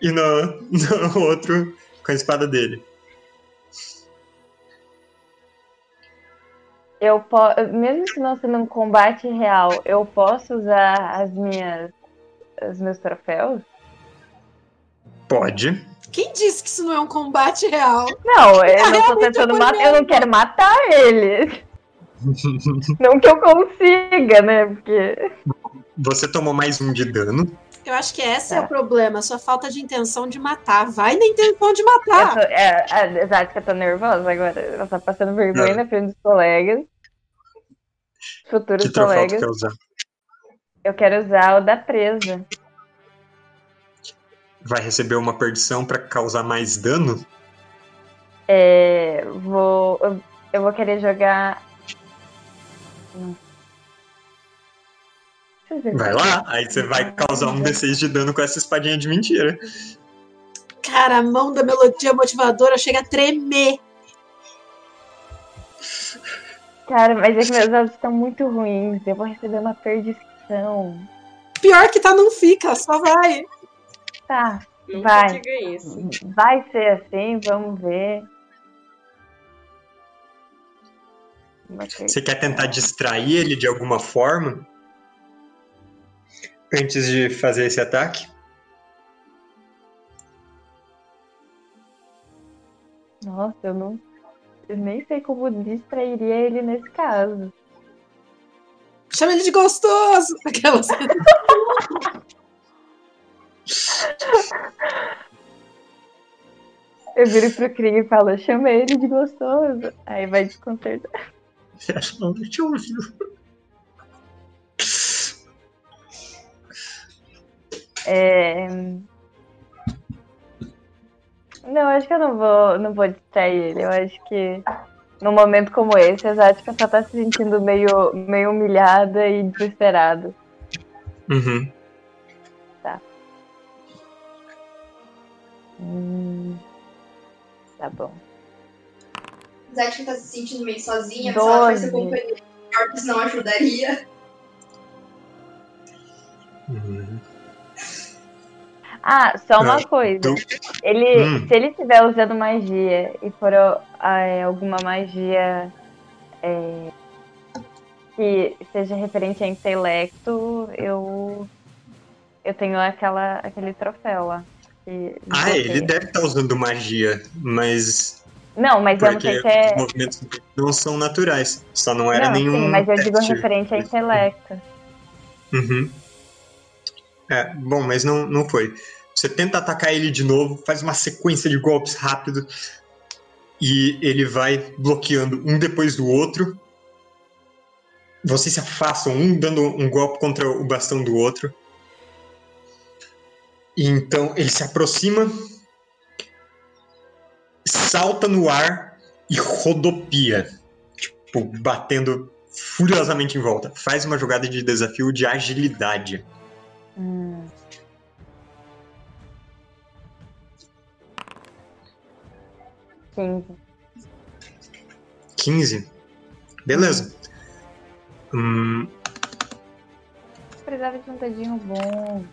e no, no outro com a espada dele. Eu po... Mesmo que não sendo um combate real, eu posso usar as minhas. os meus troféus? Pode. Quem disse que isso não é um combate real? Não, eu não tô realmente tentando matar. Eu não quero matar ele. Não que eu consiga, né? Porque. Você tomou mais um de dano. Eu acho que esse é Tá. o problema, sua falta de intenção de matar. Vai na intenção de Eu matar. tô, é, é, exato, que eu tô nervosa agora. Ela tá passando vergonha Não. na frente dos colegas. Futuros Que colegas. quer usar? Eu quero usar o da presa. Vai receber uma perdição pra causar mais dano? É, vou, eu, eu vou querer jogar. Ver. Vai lá. Aí você vai causar um D6 de dano com essa espadinha de mentira. Cara, a mão da melodia motivadora chega a tremer. Cara, mas é que meus dados estão muito ruins. Eu vou receber uma perdição. Pior que tá, não fica, só vai. Tá, Nunca Vai. diga isso. vai ser assim, vamos ver. Você quer tentar distrair ele de alguma forma? Antes de fazer esse ataque? Nossa, eu não. Eu nem sei como distrairia ele nesse caso. Chama ele de gostoso. Aquelas. Eu viro pro Krieg e falo, chama ele de gostoso. Aí vai desconcertar. Não, deixa eu ouvir. É... Não, acho que eu não vou, não vou distrair ele. Eu acho que num momento como esse, a Zática só tá se sentindo meio, meio humilhada e desesperada. Uhum. Hum, tá bom. Zatka tá se sentindo meio sozinha, mas ela vai ser Doze. companhia. Corpus não ajudaria. Uhum. Ah, só uma Ah, coisa. Ele, Hum. se ele estiver usando magia e for ah, alguma magia é, que seja referente a intelecto, eu eu tenho aquela aquele troféu lá. Ah, ele deve estar usando magia, mas Não, mas eu não sei se é. os movimentos não são naturais. Só não era Não, nenhum. sim, mas eu digo referente a intelecto. Uhum. É, bom, mas não, não foi. Você tenta atacar ele de novo, faz uma sequência de golpes rápido e ele vai bloqueando um depois do outro. Vocês se afastam, um dando um golpe contra o bastão do outro. Então ele se aproxima, salta no ar e rodopia, tipo, batendo furiosamente em volta. Faz uma jogada de desafio de agilidade. Hum. Quinze. 15. Beleza. Hum, Precisava de um dadinho bom.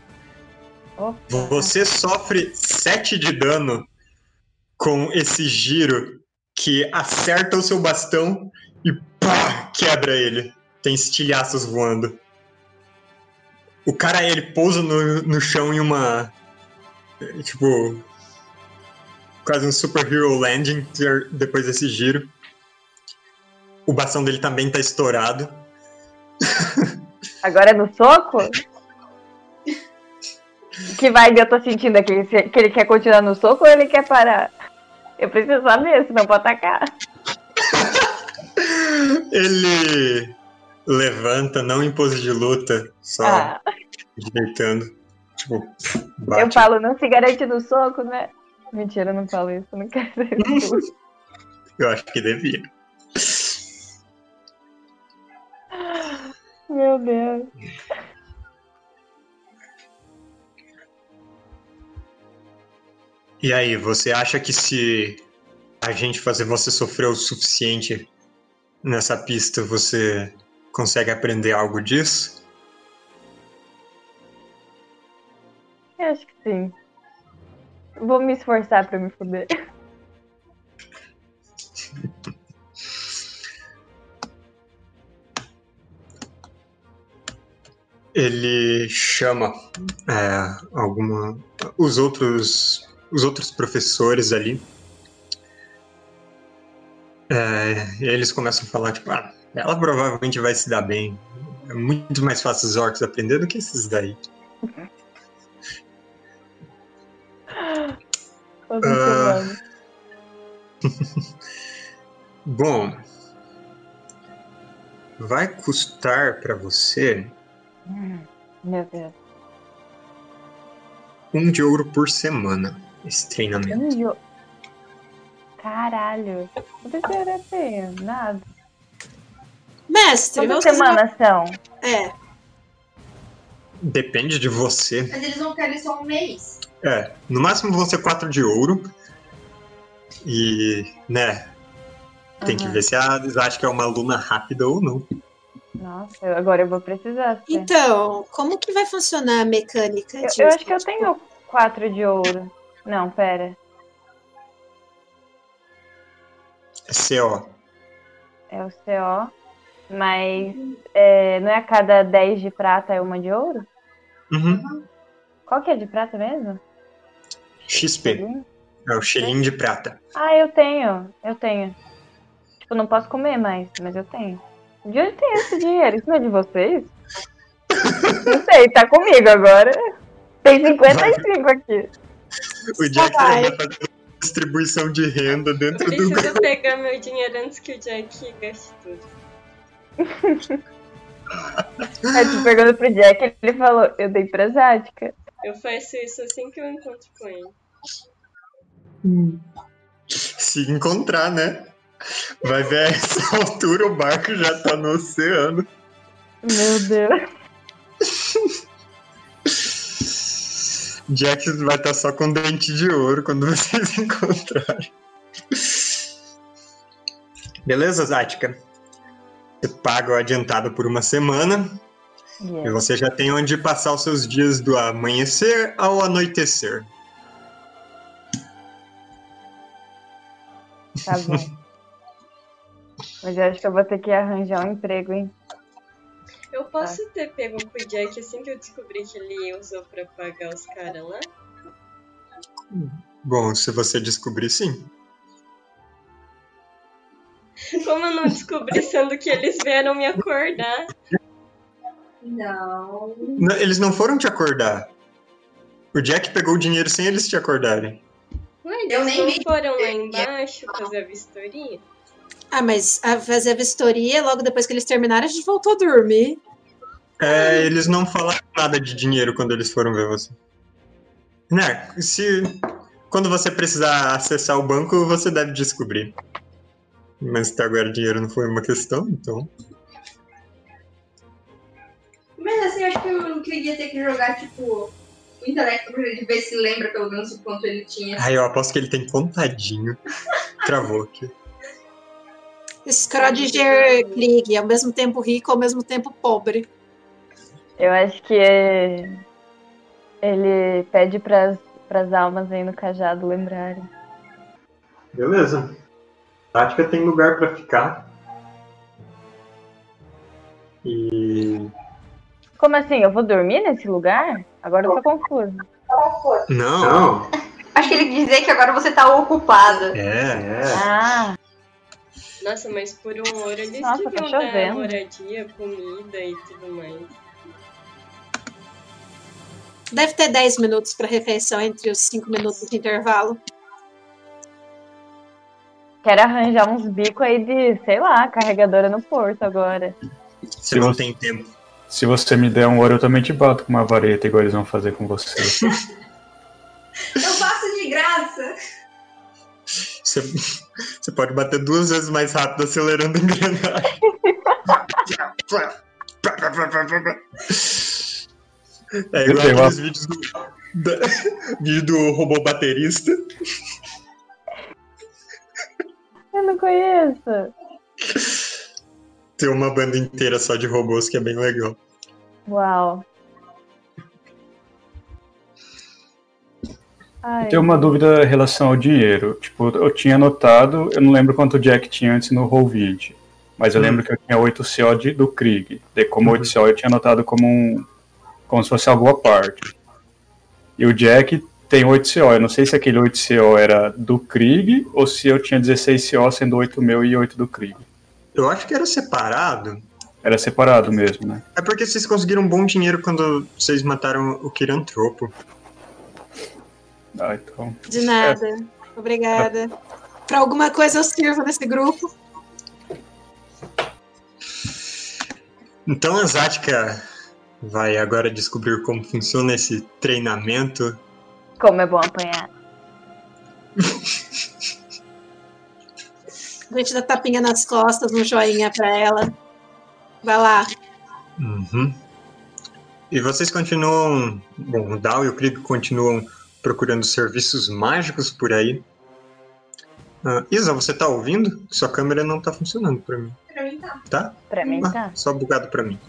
Opa. você sofre 7 de dano com esse giro que acerta o seu bastão e pá, quebra ele. Tem estilhaços voando. O cara, ele pousa no, no chão em uma. Tipo. Quase um superhero landing depois desse giro. O bastão dele também tá estourado. Agora é no soco? Que vibe eu tô sentindo aqui? Se- Que ele quer continuar no soco ou ele quer parar? Eu preciso saber, senão pode atacar. Ele levanta, não em pose de luta, só Ah, deitando. Tipo, eu bate. falo, não se garante no soco, né? Mentira, eu não falo isso, eu não quero ser isso. Eu acho que devia. Meu Deus. E aí, você acha que se a gente fazer você sofrer o suficiente nessa pista, você consegue aprender algo disso? Eu acho que sim. Vou me esforçar pra me fuder. Ele chama é, alguma os outros os outros professores ali. É, e eles começam a falar tipo, ah, ela provavelmente vai se dar bem. É muito mais fácil os orcs aprender do que esses daí. Semana. Bom, vai custar pra você Meu Deus. um de ouro por semana esse treinamento. Caralho. Quantas semanas tem? Nada. Mestre, Quantas semanas são? É, Depende de você. Mas eles vão querer só um mês. É, no máximo vão ser quatro de ouro. E, né, tem que Aham. ver se a Liz acha que é uma aluna rápida ou não. Nossa, eu- agora eu vou precisar. ser. então, como que vai funcionar a mecânica Eu, disso? eu acho que eu tenho quatro de ouro. Não, pera. É CO. É o CO. Mas é, não é a cada 10 de prata é uma de ouro? Uhum. Qual que é de prata mesmo? XP. É o xelim de prata. Ah, eu tenho. Eu tenho. Tipo, não posso comer mais, mas eu tenho. De onde tem esse dinheiro? Isso não é de vocês? Não sei, tá comigo agora. Tem 55 aqui. O Jack vai. vai fazer distribuição de renda Eu dentro do. preciso pegar meu dinheiro antes que o Jack gaste tudo. Aí tu perguntou pro Jack, ele falou, eu dei pra Zática. Eu faço isso assim que eu encontro com ele. Se encontrar, né? Vai ver a essa altura o barco já tá no oceano. Meu Deus. Jack vai estar só com dente de ouro quando vocês encontrarem. Beleza, Zática? Você paga o adiantado por uma semana e Yeah, você já tem onde passar os seus dias do amanhecer ao anoitecer. tá bom. Mas eu acho que eu vou ter que arranjar um emprego, hein? Eu posso ter pego com o Jack assim que eu descobri que ele usou pra pagar os caras lá? Bom, se você descobrir, sim. Como eu não descobri, sendo que eles vieram me acordar? Não. Não, eles não foram te acordar. O Jack pegou o dinheiro sem eles te acordarem. Ué, Eu eles nem não vi. foram lá embaixo fazer a vistoria? Ah, mas a fazer a vistoria, logo depois que eles terminaram, a gente voltou a dormir. É, eles não falaram nada de dinheiro quando eles foram ver você. Né? Se quando você precisar acessar o banco, você deve descobrir. Mas até agora dinheiro não foi uma questão, então. Mas assim, acho que eu queria ter que jogar, tipo, o intelecto pra ele ver se lembra pelo menos o quanto ele tinha. Ai, eu aposto que ele tem contadinho. Travou aqui. Scrodinger Krieg, ao mesmo tempo rico, ao mesmo tempo pobre. Eu acho que é- ele pede para para as almas aí no cajado lembrarem. Beleza. Tática tem lugar pra ficar. E. Como assim? Eu vou dormir nesse lugar? Agora eu tô confusa. Não! Acho que ele quis dizer que agora você tá ocupado. É, é. Ah, Nossa, mas por um ouro eles Nossa, tá deviam dar chovendo. moradia, comida e tudo mais. Deve ter 10 minutos para refeição entre os 5 minutos de intervalo. quero arranjar uns bicos aí de, sei lá, carregadora no porto agora. Você não tem tempo. Se você me der um ouro, eu também te bato com uma vareta, igual eles vão fazer com você. Eu faço de graça. Você, você pode bater duas vezes mais rápido acelerando a engrenagem. É igual Eu aqueles vídeos do, da- vídeo do robô baterista. Eu não conheço. Tem uma banda inteira só de robôs que é bem legal. Uau. Ai, Eu tenho uma dúvida em relação ao dinheiro. Tipo, eu tinha anotado, eu não lembro quanto o Jack tinha antes no Roll20, mas eu Hum. lembro que eu tinha 8 CO de, do Krieg. Daí, como Uhum. 8 CO, eu tinha anotado como um, como se fosse algo à parte. E o Jack tem 8 CO. Eu não sei se aquele 8 CO era do Krieg ou se eu tinha 16 CO, sendo 8 meu e 8 do Krieg. Eu acho que era separado. Era separado mesmo, né? É porque vocês conseguiram bom dinheiro quando vocês mataram o Kirantropo. Ah, então. De nada. Obrigada. Para alguma coisa eu sirvo nesse grupo. Então a Zatka vai agora descobrir como funciona esse treinamento. como é bom apanhar. A gente dá tapinha nas costas, um joinha para ela. Vai lá. Uhum. E vocês continuam. Bom, o Dal e o Krieg continuam procurando serviços mágicos por aí. Ah, Isa, você tá ouvindo? Sua câmera não tá funcionando pra mim, Pra mim tá. tá? Pra mim Ah, tá. só bugado pra mim.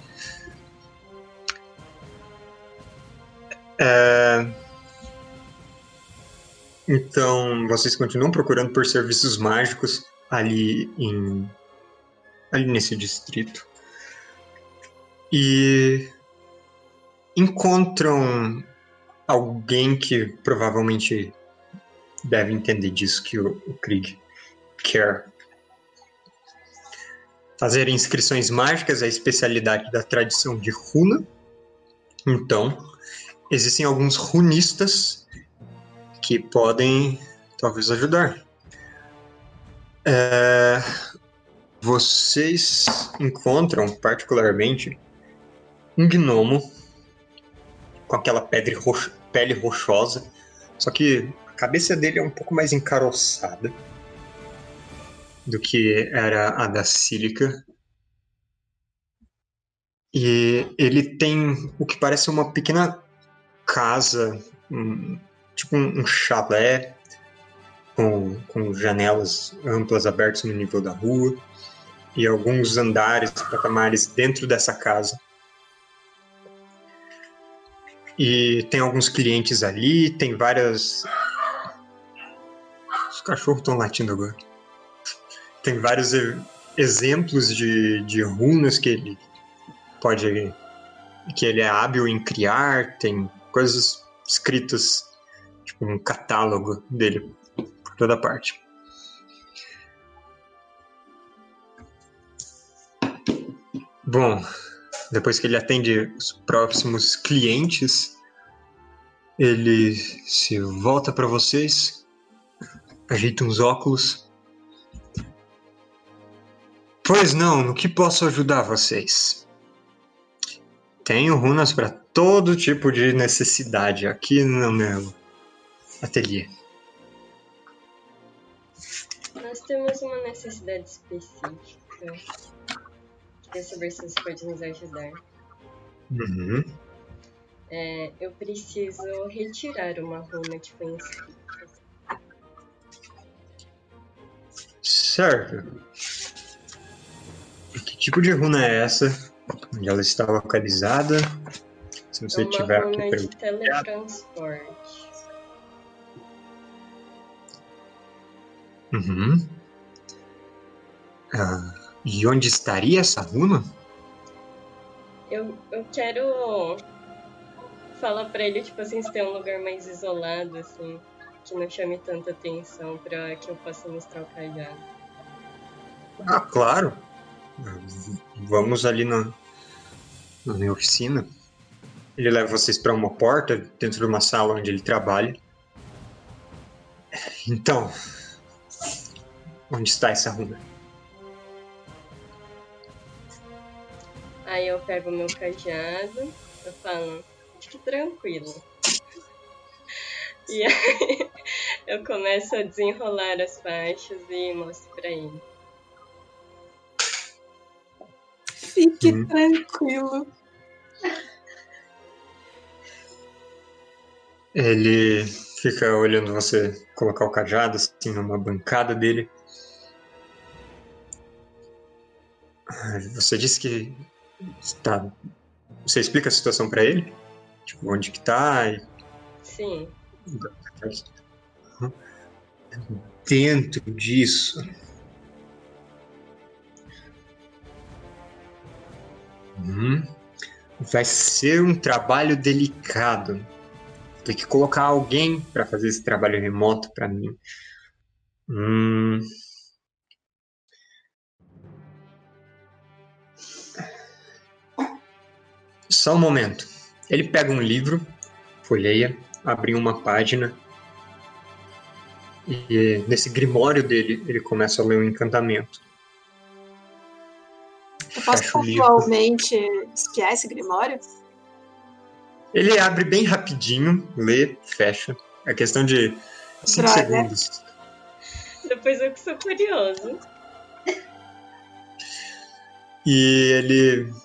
É, Então, vocês continuam procurando por serviços mágicos ali em ali nesse distrito. E encontram alguém que provavelmente deve entender disso que o, o Krieg quer Fazer inscrições mágicas é a especialidade da tradição de runa. Então, existem alguns runistas que podem talvez ajudar. É, vocês encontram particularmente um gnomo com aquela pedra roxo- pele rochosa, só que a cabeça dele é um pouco mais encaroçada do que era a da Sílica. E ele tem o que parece uma pequena casa, um- tipo um, um chalé, com, com janelas amplas abertas no nível da rua, e alguns andares, patamares dentro dessa casa. E tem alguns clientes ali, tem várias. Os cachorros estão latindo agora tem vários e- exemplos de, de runas que ele pode que ele é hábil em criar tem coisas escritas tipo um catálogo dele por toda parte bom depois que ele atende os próximos clientes ele se volta para vocês ajeita uns óculos Pois não, no que posso ajudar vocês? Tenho runas para todo tipo de necessidade aqui no meu ateliê. Nós temos uma necessidade específica queria saber se você pode nos ajudar. Uhum. É, eu preciso retirar uma runa de conhecimento. Certo. Que tipo de runa é essa? Onde ela está localizada? Se você é uma tiver runa aqui de teletransporte. Uhum. Ah e onde estaria essa runa? Eu, eu quero falar pra ele, tipo assim, se tem um lugar mais isolado, assim, que não chame tanta atenção pra que eu possa mostrar o cajado. Ah, claro. Vamos ali na, na minha oficina. Ele leva vocês para uma porta dentro de uma sala onde ele trabalha. Então, onde está essa runa? Aí eu pego meu cajado, eu falo, fique tranquilo. E aí eu começo a desenrolar as faixas e mostro pra ele. Fique Hum. tranquilo. Ele fica olhando você colocar o cajado assim numa bancada dele. Você disse que está. Você explica a situação pra ele? Tipo, onde que tá? e- Sim, Dentro disso. Hum, vai ser um trabalho delicado. Tem que colocar alguém para fazer esse trabalho remoto para mim. Hum. Só um momento. Ele pega um livro, folheia, abre uma página e nesse grimório dele ele começa a ler um encantamento. Eu posso pontualmente espiar esse grimório? Ele abre bem rapidinho, lê, fecha. É questão de 5 Droga. segundos. depois eu que sou curioso. E ele.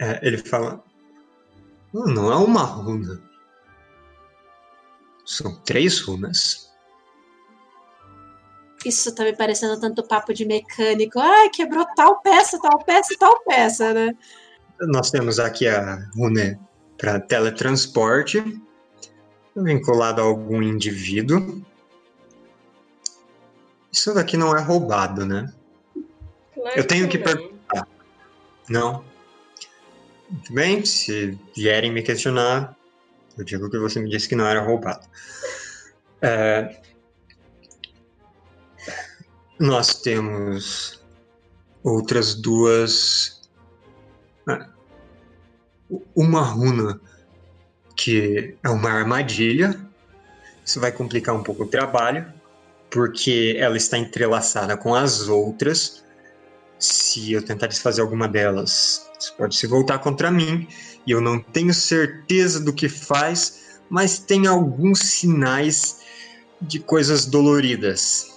É, ele fala. "Oh, não é uma runa. São três runas. Isso tá me parecendo tanto papo de mecânico. Ai, quebrou tal peça, tal peça tal peça, né? Nós temos aqui a runa para teletransporte, vinculado a algum indivíduo. Isso daqui não é roubado, né? Claro Eu tenho que não. Não. Muito bem, se vierem me questionar, eu digo que você me disse que não era roubado. É, Nós temos outras duas. ah, Uma runa que é uma armadilha. Isso vai complicar um pouco o trabalho, porque ela está entrelaçada com as outras se eu tentar desfazer alguma delas, isso pode se voltar contra mim. E eu não tenho certeza do que faz, mas tem alguns sinais de coisas doloridas.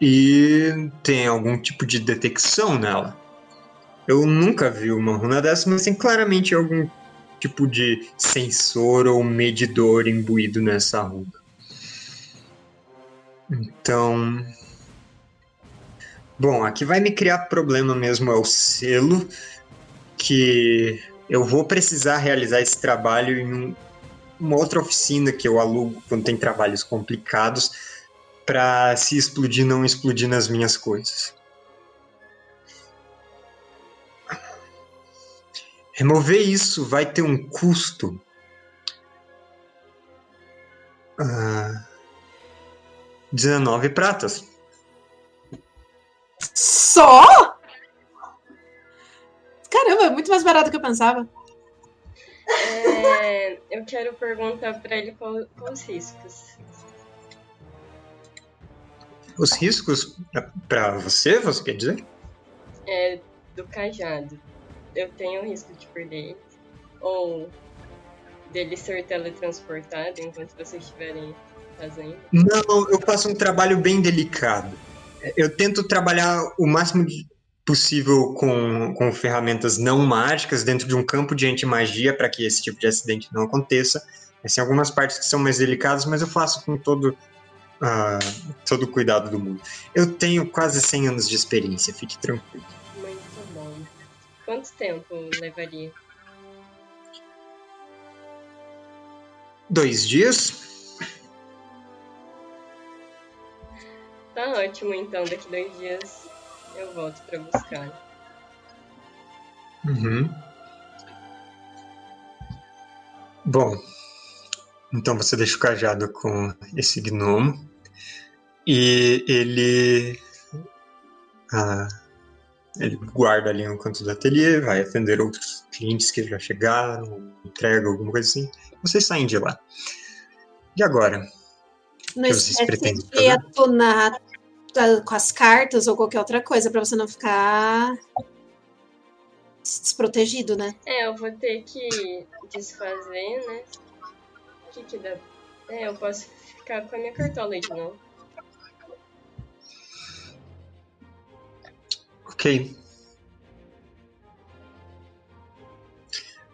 E tem algum tipo de detecção nela. Eu nunca vi uma runa dessa, mas tem claramente algum tipo de sensor ou medidor imbuído nessa runa. Então. Bom, aqui vai me criar problema mesmo é o selo que eu vou precisar realizar esse trabalho em um- uma outra oficina que eu alugo quando tem trabalhos complicados para se explodir não explodir nas minhas coisas. Remover isso vai ter um custo. Ah, 19 pratas. Só? Caramba, é muito mais barato do que eu pensava. É, eu quero perguntar pra ele qual, quais os riscos. Os riscos para você, você quer dizer? É, do cajado. Eu tenho risco de perder. Ou dele ser teletransportado enquanto vocês estiverem Não, eu faço um trabalho bem delicado. Eu tento trabalhar o máximo possível com, com ferramentas não mágicas dentro de um campo de anti-magia para que esse tipo de acidente não aconteça. Mas tem algumas partes que são mais delicadas, mas eu faço com todo, ah, todo o cuidado do mundo. Eu tenho quase 100 anos de experiência, fique tranquilo. Muito bom. Quanto tempo levaria? dois dias. Tá ótimo, então. Daqui dois dias eu volto pra buscar. Uhum. Bom, então você deixa o cajado com esse gnomo e ele ah, ele guarda ali no canto do ateliê, vai atender outros clientes que já chegaram, entrega alguma coisa assim. Vocês saem de lá. E agora? Não esquece de ah, com as cartas ou qualquer outra coisa pra você não ficar desprotegido, né? É, eu vou ter que desfazer, né? O que que dá? É, eu posso ficar com a minha cartola aí de novo. Ok.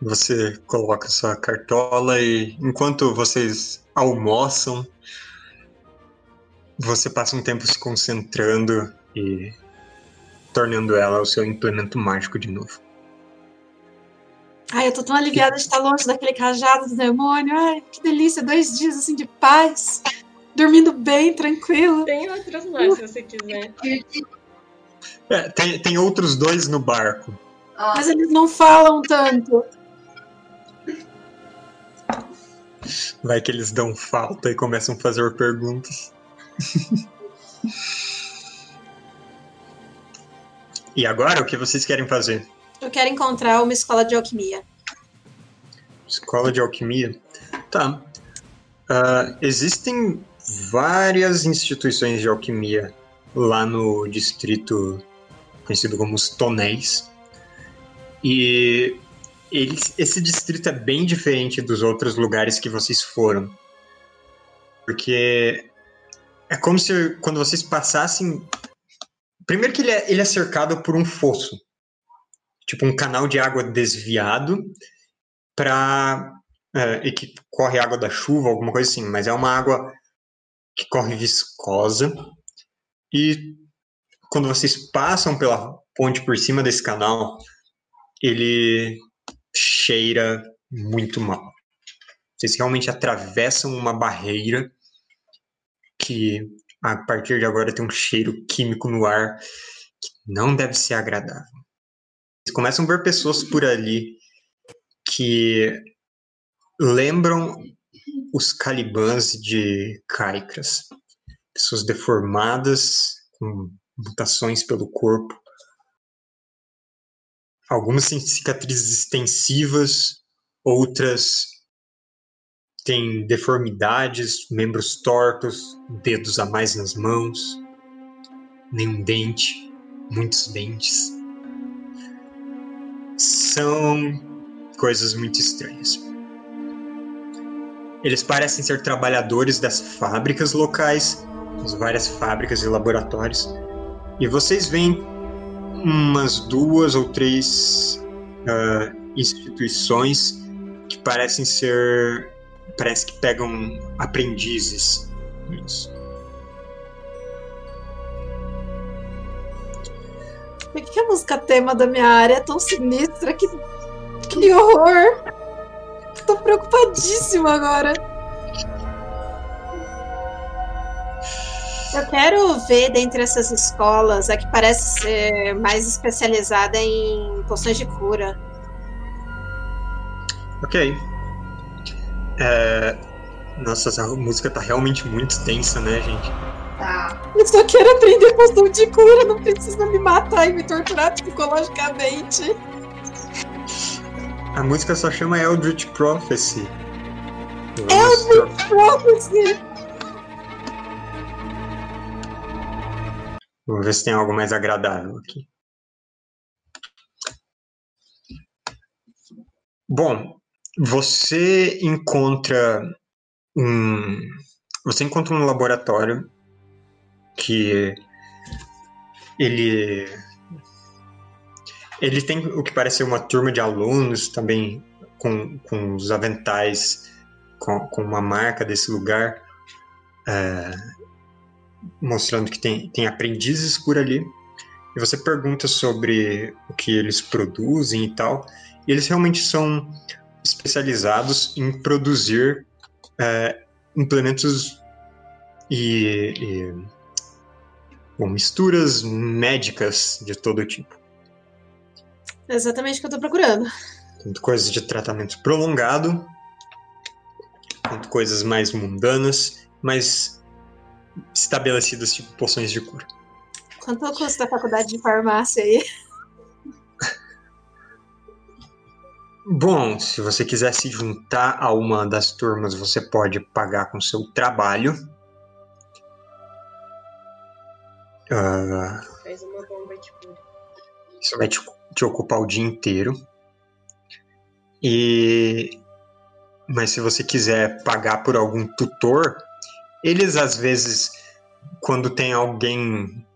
Você coloca sua cartola e enquanto vocês almoçam, você passa um tempo se concentrando e tornando ela o seu implemento mágico de novo. Ai, eu tô tão aliviada de estar longe daquele cajado do demônio. Ai, que delícia, dois dias assim de paz, dormindo bem, tranquilo. Tem outros lá, se você quiser. É, tem, tem outros dois no barco. Ó, Mas eles não falam tanto. Vai que eles dão falta e começam a fazer perguntas. E agora, o que vocês querem fazer? Eu quero encontrar uma escola de alquimia. Escola de alquimia? Tá. Ah, existem várias instituições de alquimia lá no distrito conhecido como os Tonéis. E esse distrito é bem diferente dos outros lugares que vocês foram. Porque é como se quando vocês passassem. Primeiro que ele é, ele é cercado por um fosso. Tipo um canal de água desviado para e que corre água da chuva, alguma coisa assim, mas é uma água que corre viscosa e quando vocês passam pela ponte por cima desse canal, ele cheira muito mal. Vocês realmente atravessam uma barreira que a partir de agora tem um cheiro químico no ar que não deve ser agradável. Começam a ver pessoas por ali que lembram os calibãs de Caicras. Pessoas deformadas, com mutações pelo corpo. Algumas têm cicatrizes extensivas, outras têm deformidades, membros tortos, dedos a mais nas mãos, nenhum dente, muitos dentes. São coisas muito estranhas. Eles parecem ser trabalhadores das fábricas locais, das várias fábricas e laboratórios. E vocês veem umas duas ou três ah, instituições que parecem ser. Parece que pegam aprendizes. Isso. Por que a música tema da minha área é tão sinistra? Que, que horror! Tô preocupadíssima agora. Eu quero ver dentre essas escolas a que parece ser mais especializada em poções de cura. Ok. É, Nossa, essa música tá realmente muito tensa, né, gente? tá. Eu só quero aprender poção de cura, não precisa me matar e me torturar psicologicamente. A música só chama Eldritch Prophecy. Eldritch Prophecy! Vamos ver se tem algo mais agradável aqui. Bom, você encontra um você encontra um laboratório que ele ele tem o que parece ser uma turma de alunos também com, com os aventais com, com uma marca desse lugar é, mostrando que tem, tem aprendizes por ali. E você pergunta sobre o que eles produzem e tal. E eles realmente são especializados em produzir é, implementos e, e bom, misturas médicas de todo tipo. É exatamente o que eu tô procurando. Tanto coisas de tratamento prolongado, quanto coisas mais mundanas, mais estabelecidas, tipo poções de cura. Quanto custa a faculdade de farmácia aí? Bom, se você quiser se juntar a uma das turmas, você pode pagar com seu trabalho. Ah, Faz uma bomba de cura. isso vai te, te ocupar o dia inteiro. E mas se você quiser pagar por algum tutor, eles às vezes quando tem alguém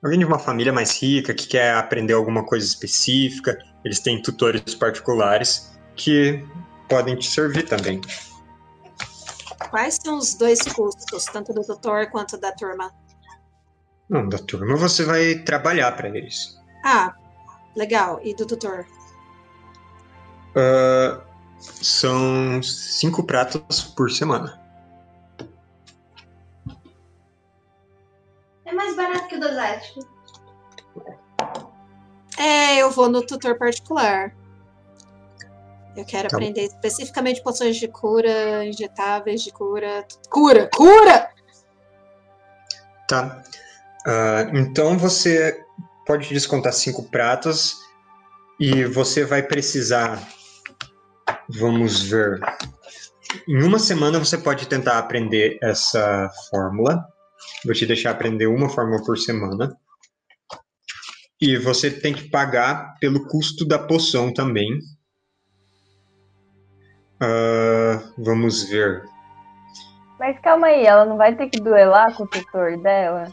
alguém de uma família mais rica que quer aprender alguma coisa específica, eles têm tutores particulares que podem te servir também. Quais são os dois custos, tanto do tutor quanto da turma? Não, da turma você vai trabalhar para eles. Ah, legal. E do tutor? Ah, são cinco pratos por semana. É mais barato que o dosático. É, eu vou no tutor particular. Eu quero Tá bom. aprender especificamente poções de cura, injetáveis de cura. Cura! Cura! Tá. Ah, então você pode descontar cinco pratos e você vai precisar. Vamos ver. Em uma semana você pode tentar aprender essa fórmula. Vou te deixar aprender uma fórmula por semana. E você tem que pagar pelo custo da poção também. Ah, vamos ver. Mas calma aí, ela não vai ter que duelar com o tutor dela?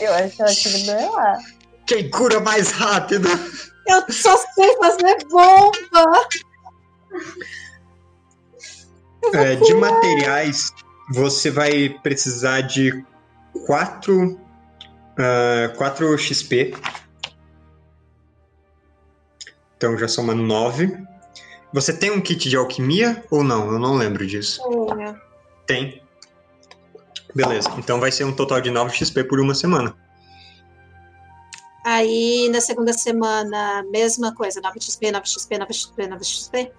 Eu acho que ela tinha que duelar. Quem cura mais rápido? Eu só sei fazer bomba! É, de materiais, você vai precisar de 4, 4 XP. Então já soma 9. Você tem um kit de alquimia ou não? Eu não lembro disso. Tenho. Tem. Beleza, então vai ser um total de 9 XP por uma semana. Aí na segunda semana, mesma coisa, 9 XP, 9 XP, 9 XP, 9 XP.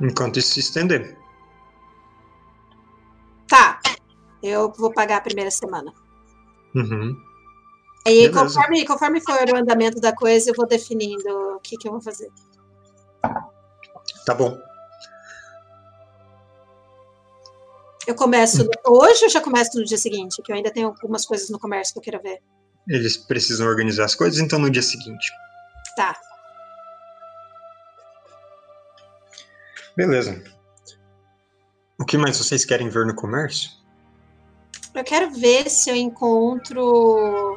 Enquanto isso se estender. Tá. Eu vou pagar a primeira semana. Uhum. Aí, Beleza. conforme, conforme for o andamento da coisa, eu vou definindo o que, que eu vou fazer. Tá bom. Eu começo hoje ou já começo no dia seguinte? Que eu ainda tenho algumas coisas no comércio que eu quero ver. Eles precisam organizar as coisas, então no dia seguinte. Tá. Beleza. O que mais vocês querem ver no comércio? Eu quero ver se eu encontro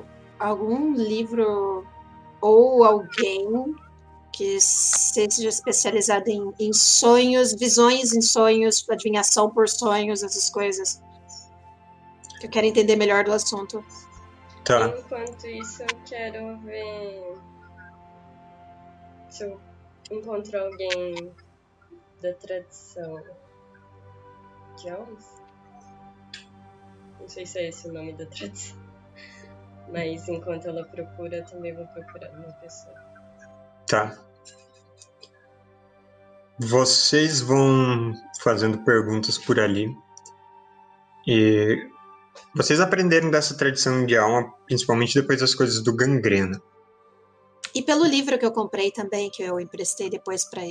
algum livro ou alguém que seja especializado em, em sonhos, visões em sonhos, adivinhação por sonhos, essas coisas. Eu quero entender melhor do assunto. Tá. Enquanto isso, eu quero ver se eu encontro alguém da tradição de Alves. Não sei se é esse o nome da tradição. Mas enquanto ela procura, eu também vou procurar uma pessoa. Tá. Vocês vão fazendo perguntas por ali. E vocês aprenderam dessa tradição de alma, principalmente depois das coisas do gangrena. E pelo livro que eu comprei também, que eu emprestei depois para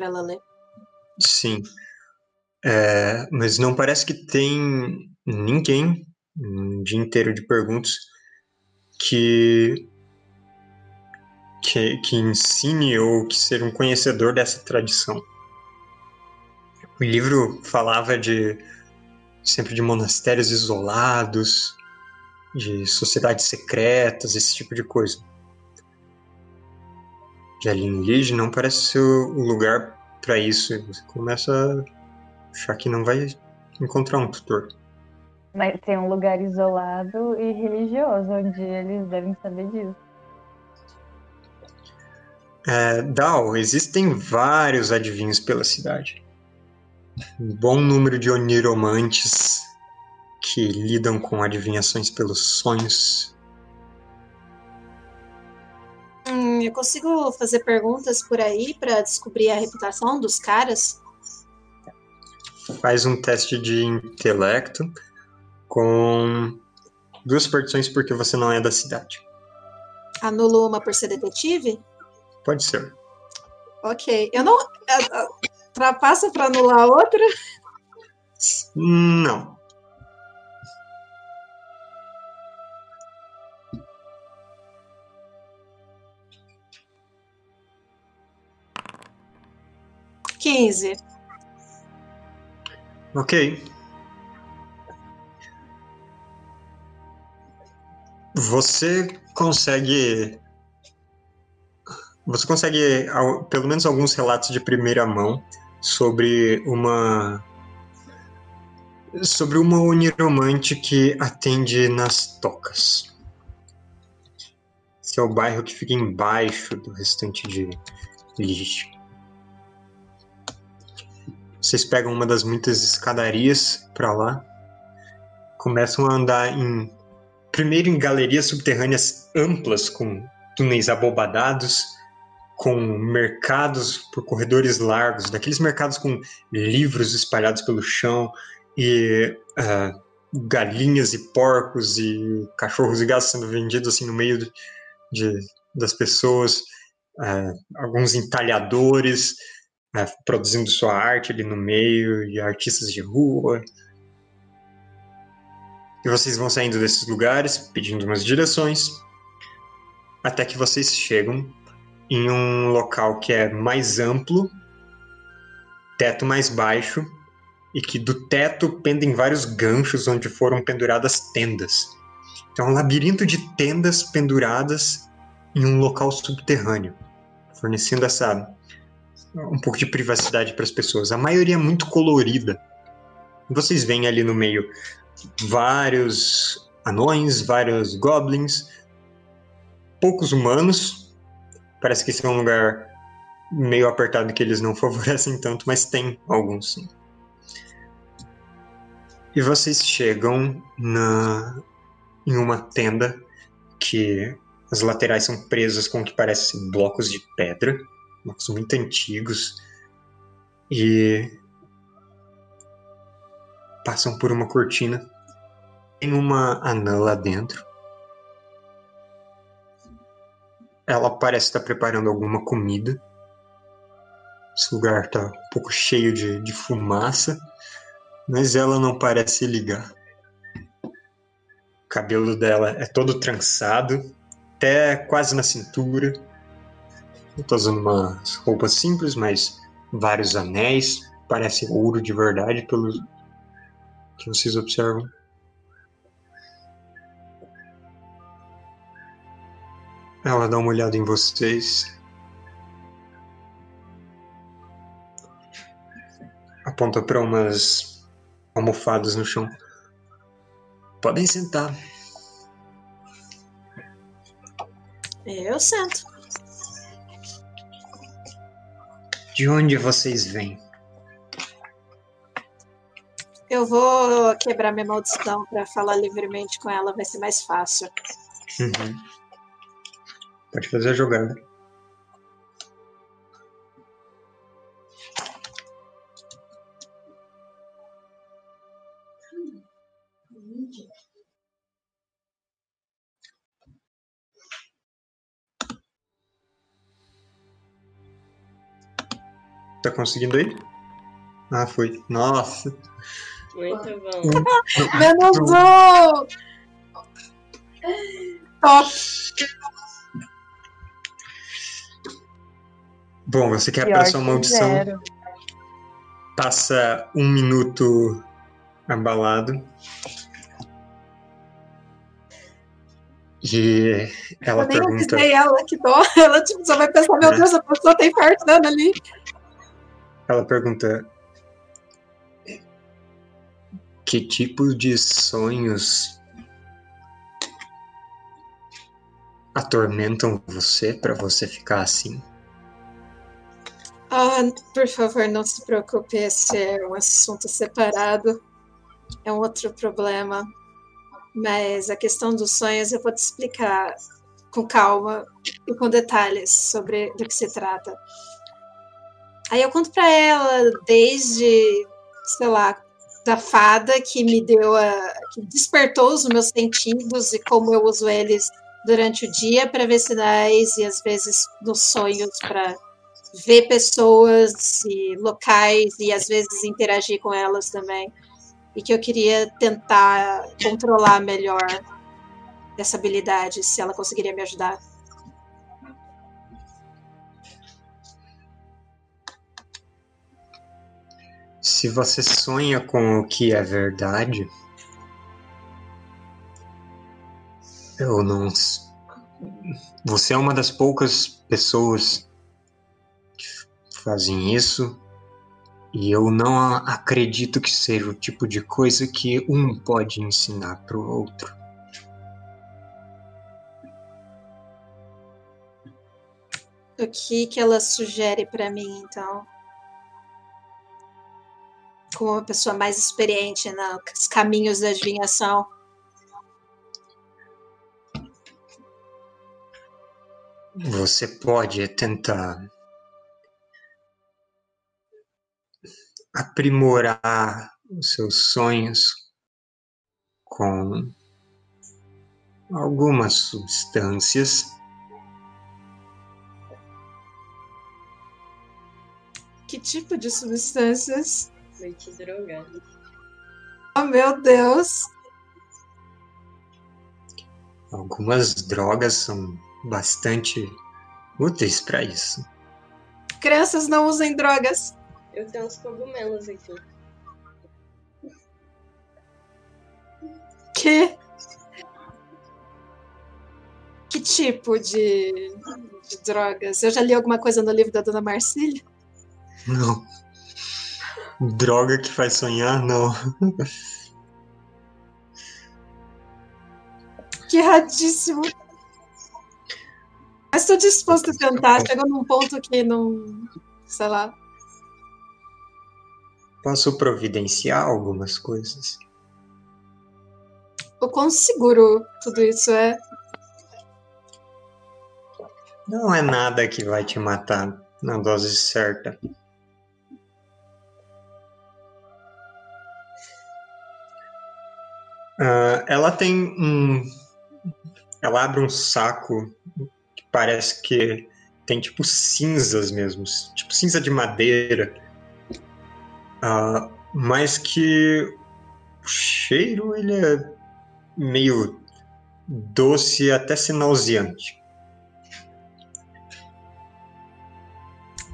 ela ler. Sim. É, mas não parece que tem ninguém, um dia inteiro de perguntas, que, que, que ensine ou que ser um conhecedor dessa tradição. O livro falava de sempre de monastérios isolados, de sociedades secretas, esse tipo de coisa. De Alinlige não parece ser o lugar para isso. Você começa a achar que não vai encontrar um tutor. Mas tem um lugar isolado e religioso, onde eles devem saber disso. É, Dal, existem vários adivinhos pela cidade. um bom número de oniromantes que lidam com adivinhações pelos sonhos. Hum, eu consigo fazer perguntas por aí pra descobrir a reputação dos caras? Faz um teste de intelecto com duas partições porque você não é da cidade. Anulo uma por ser detetive? Pode ser. Ok. Eu não. a- a- Trapassa pra anular a outra? Não. Quinze. Ok. Você consegue. Você consegue pelo menos alguns relatos de primeira mão sobre uma. Sobre uma oniromante que atende nas tocas. Esse é o bairro que fica embaixo do restante de Lige. Vocês pegam uma das muitas escadarias para lá, começam a andar em primeiro em galerias subterrâneas amplas com túneis abobadados, com mercados por corredores largos, daqueles mercados com livros espalhados pelo chão e ah, galinhas e porcos e cachorros e gatos sendo vendidos assim no meio de, de- das pessoas, ah, alguns entalhadores né, produzindo sua arte ali no meio, e artistas de rua. E vocês vão saindo desses lugares, pedindo umas direções, até que vocês chegam em um local que é mais amplo, teto mais baixo, e que do teto pendem vários ganchos onde foram penduradas tendas. Então, é um labirinto de tendas penduradas em um local subterrâneo, fornecendo essa um pouco de privacidade para as pessoas. A maioria é muito colorida. Vocês veem ali no meio vários anões, vários goblins, poucos humanos. Parece que esse é um lugar meio apertado que eles não favorecem tanto, mas tem alguns sim. E vocês chegam na em uma tenda que as laterais são presas com o que parecem blocos de pedra blocos muito antigos e passam por uma cortina. Tem uma anã lá dentro. Ela parece estar preparando alguma comida. Esse lugar está um pouco cheio de, de fumaça, mas ela não parece ligar. O cabelo dela é todo trançado, até quase na cintura. Eu tô usando umas roupas simples, mas vários anéis. Parece ouro de verdade, pelo que vocês observam. Ela dá uma olhada em vocês. Aponta para umas almofadas no chão. Podem sentar. Eu sento. De onde vocês vêm? Eu vou quebrar minha maldição pra falar livremente com ela, vai ser mais fácil. Uhum. Pode fazer a jogada. Tá conseguindo aí? Ah, foi. Nossa. Muito bom. Menos um! Top! Bom, você quer Pior para sua que maldição? zero. Passa um minuto abalado. E ela eu nem pergunta. avisei ela que dó. Ela tipo, só vai pensar, meu É. Deus, a pessoa tem perto dando ali. Ela pergunta. Que tipo de sonhos atormentam você para você ficar assim? Ah, por favor, não se preocupe, esse é um assunto separado. É um outro problema. Mas a questão dos sonhos eu vou te explicar com calma e com detalhes sobre do que se trata. Aí eu conto para ela desde, sei lá, da fada que me deu a. que despertou os meus sentidos e como eu uso eles durante o dia para ver sinais e às vezes nos sonhos para ver pessoas e locais e às vezes interagir com elas também. E que eu queria tentar controlar melhor essa habilidade, se ela conseguiria me ajudar. Se você sonha com o que é verdade, eu não. Você é uma das poucas pessoas que fazem isso, e eu não acredito que seja o tipo de coisa que um pode ensinar para o outro. O que que ela sugere para mim, então? Como uma pessoa mais experiente nos caminhos da adivinhação. Você pode tentar aprimorar os seus sonhos com algumas substâncias Que tipo de substâncias? Vai te drogar. Oh, meu Deus! Algumas drogas são bastante úteis para isso. Crianças não usem drogas. Eu tenho uns cogumelos aqui. Que? Que tipo de, de drogas? Eu já li alguma coisa no livro da Dona Marcília. Não. Droga que faz sonhar, não. Que erradíssimo. Mas estou disposto a tentar. Chegou num ponto que não. Sei lá. Posso providenciar algumas coisas. O quão seguro tudo isso é? Não é nada que vai te matar na dose certa. Uh, ela tem um. Ela abre um saco que parece que tem tipo cinzas mesmo, tipo cinza de madeira, uh, mas que o cheiro ele é meio doce até se nauseante.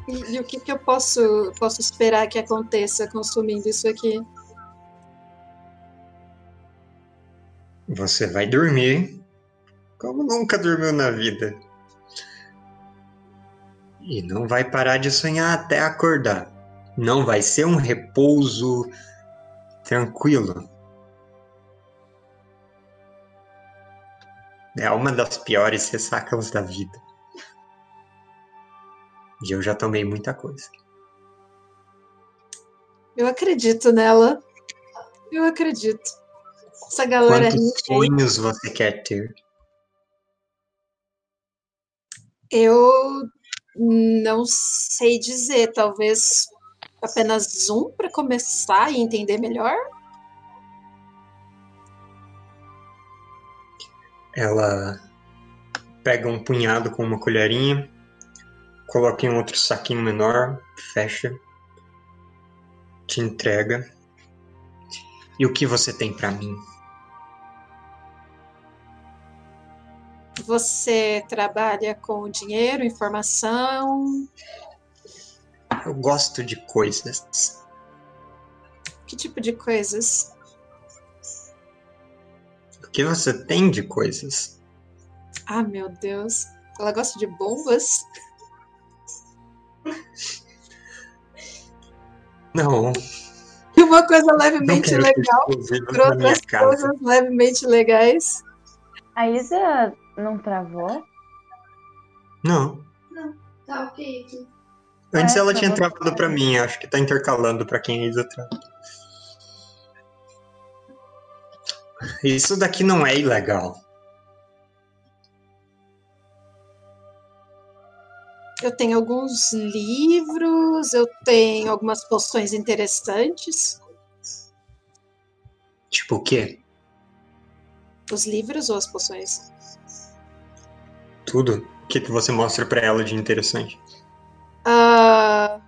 E, e, o que, que eu posso, posso esperar que aconteça consumindo isso aqui? Você vai dormir como nunca dormiu na vida. E não vai parar de sonhar até acordar. Não vai ser um repouso tranquilo. É uma das piores ressacas da vida. E eu já tomei muita coisa. Eu acredito nela. Eu acredito. Essa galera Quantos sonhos você quer ter? Eu não sei dizer, talvez apenas um para começar e entender melhor. Ela pega um punhado com uma colherinha, coloca em outro saquinho menor, fecha, te entrega. E o que você tem para mim? Você trabalha com dinheiro, informação? Eu gosto de coisas. Que tipo de coisas? O que você tem de coisas? Ah, meu Deus. Ela gosta de bombas? Não. Uma coisa levemente legal para outras coisas levemente legais. A Isa não travou? Não. Não, tá ok aqui. Antes É, ela tinha travado pra mim, acho que tá intercalando pra quem ainda trava. Isso daqui não é ilegal. Eu tenho alguns livros, eu tenho algumas poções interessantes. Tipo o quê? Os livros ou as poções? Tudo? O que, que você mostra pra ela de interessante? Ah,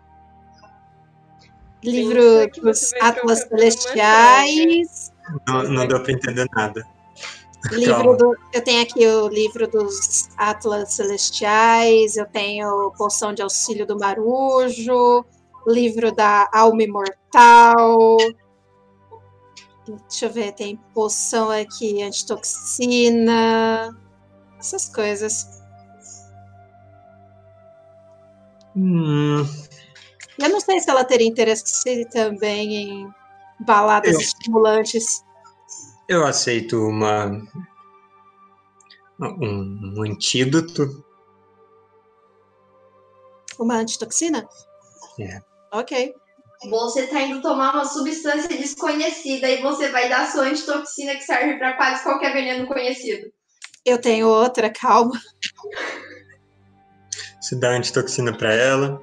livro que dos Atlas Celestiais. Não, não deu pra entender nada. Livro do, eu tenho aqui o livro dos Atlas Celestiais, eu tenho Poção de Auxílio do Marujo, livro da Alma Imortal. Deixa eu ver, tem poção aqui antitoxina, essas coisas. Hum, eu não sei se ela teria interesse também em baladas Eu- estimulantes. eu aceito uma. Um, um antídoto. Uma antitoxina? É. Ok. Você tá indo tomar uma substância desconhecida e você vai dar sua antitoxina que serve pra quase qualquer veneno conhecido. Eu tenho outra, calma. Você dá antitoxina pra ela.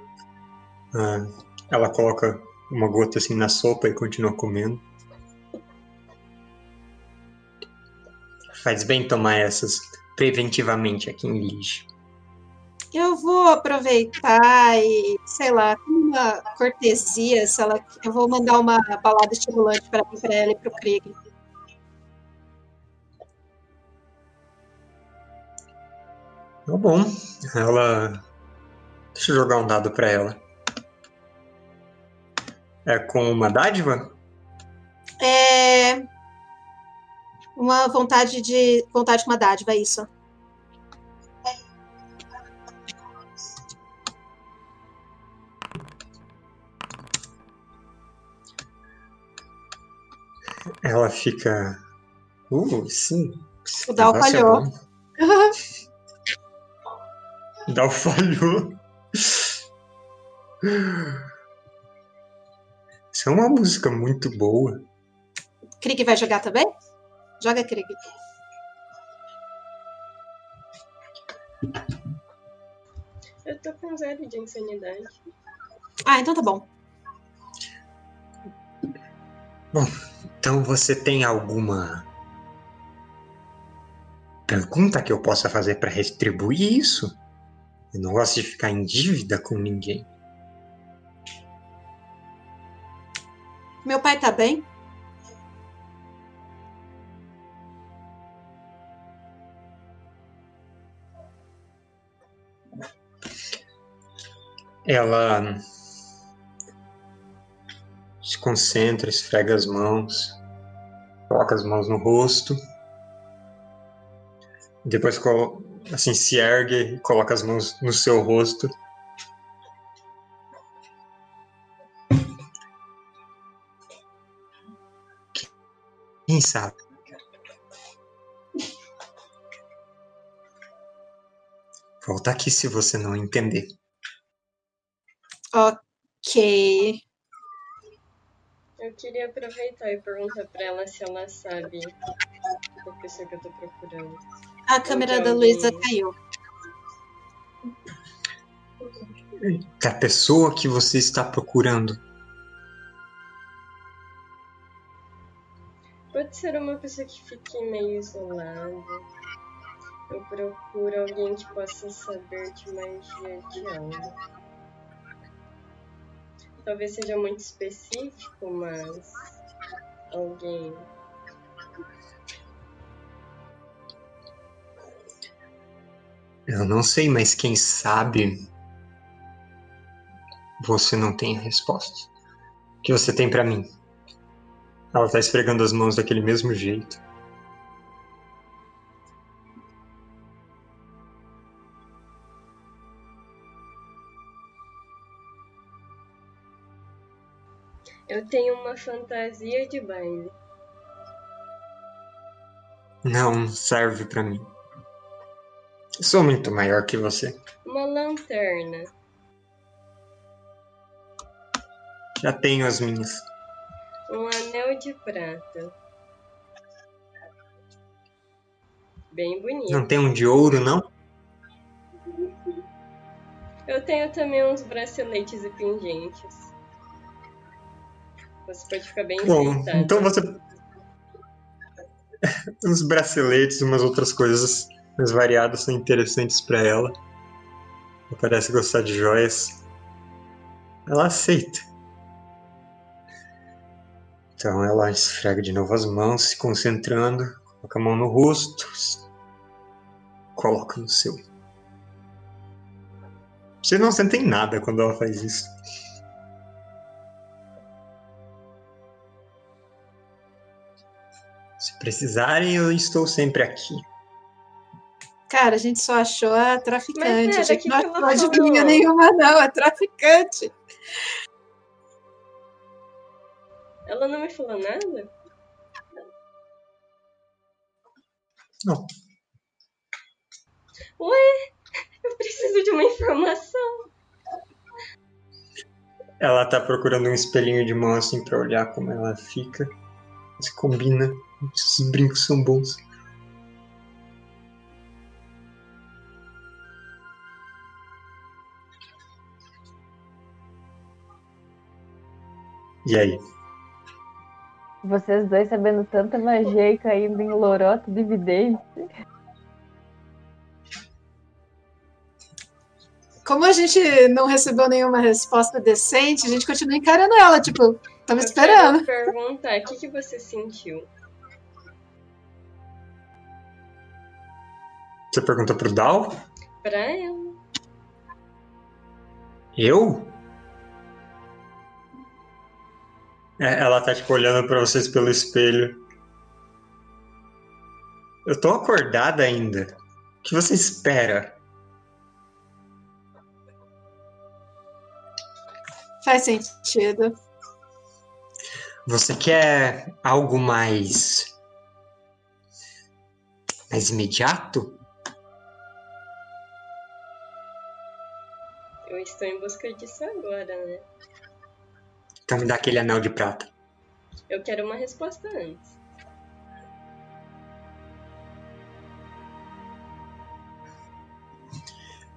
ah, ela coloca uma gota assim na sopa e continua comendo. Faz bem tomar essas preventivamente aqui em lixo. Eu vou aproveitar e, sei lá, uma cortesia, se ela, eu vou mandar uma balada estimulante para mim, para ela e para o Krieg. Tá bom. Ela. Deixa eu jogar um dado pra ela. É com uma dádiva? É uma vontade de vontade com uma dádiva, é isso. Ela fica. Uh, sim. O Dal é falhou. Dal falhou. Isso é uma música muito boa. Krieg vai jogar também? Joga, Krieg. Eu tô com zero de insanidade. Ah, então tá bom. Então você tem alguma pergunta que eu possa fazer para retribuir isso? Eu não gosto de ficar em dívida com ninguém. Meu pai tá bem? Ela se concentra, esfrega as mãos, coloca as mãos no rosto, depois colo- assim se ergue e coloca as mãos no seu rosto. Quem sabe? Volta aqui se você não entender. Ok. Eu queria aproveitar e perguntar pra ela se ela sabe da pessoa que eu tô procurando. A câmera da Luísa caiu. Da pessoa que você está procurando. Pode ser uma pessoa que fique meio isolada. Eu procuro alguém que possa saber de magia de algo. Talvez seja muito específico, mas alguém. Eu não sei, mas quem sabe você não tem a resposta. O que você tem pra mim? Ela tá esfregando as mãos daquele mesmo jeito. Eu tenho uma fantasia de baile. Não serve pra mim. Eu sou muito maior que você. Uma lanterna. Já tenho as minhas. Um anel de prata. Bem bonito. Não tem um de ouro, não? Eu tenho também uns braceletes e pingentes. Você pode ficar bem Bom, enfeitado. então você. Uns braceletes, umas outras coisas mais variadas são interessantes pra ela. Ela parece gostar de joias. Ela aceita. Então ela esfrega de novo as mãos, se concentrando, coloca a mão no rosto, coloca no seu. Vocês não sentem nada quando ela faz isso. Se precisarem, eu estou sempre aqui. Cara, a gente só achou a traficante. Mas, a gente que não achou briga nenhuma, não. É traficante. Ela não me falou nada? Não. Ué, eu preciso de uma informação. Ela tá procurando um espelhinho de mão assim pra olhar como ela fica. Se combina. Esses brincos são bons. E aí? Vocês dois sabendo tanta magia e caindo em loroto de vidente. Como a gente não recebeu nenhuma resposta decente, a gente continua encarando ela. Tipo, tava Eu esperando. quero perguntar, o que, que você sentiu? Você perguntou pro Dal? Pra ela. Eu? É, ela tá tipo olhando pra vocês pelo espelho. Eu tô acordada ainda. O que você espera? Faz sentido. Você quer algo mais. mais imediato? Eu estou em busca disso agora, né? Então me dá aquele anel de prata. Eu quero uma resposta antes.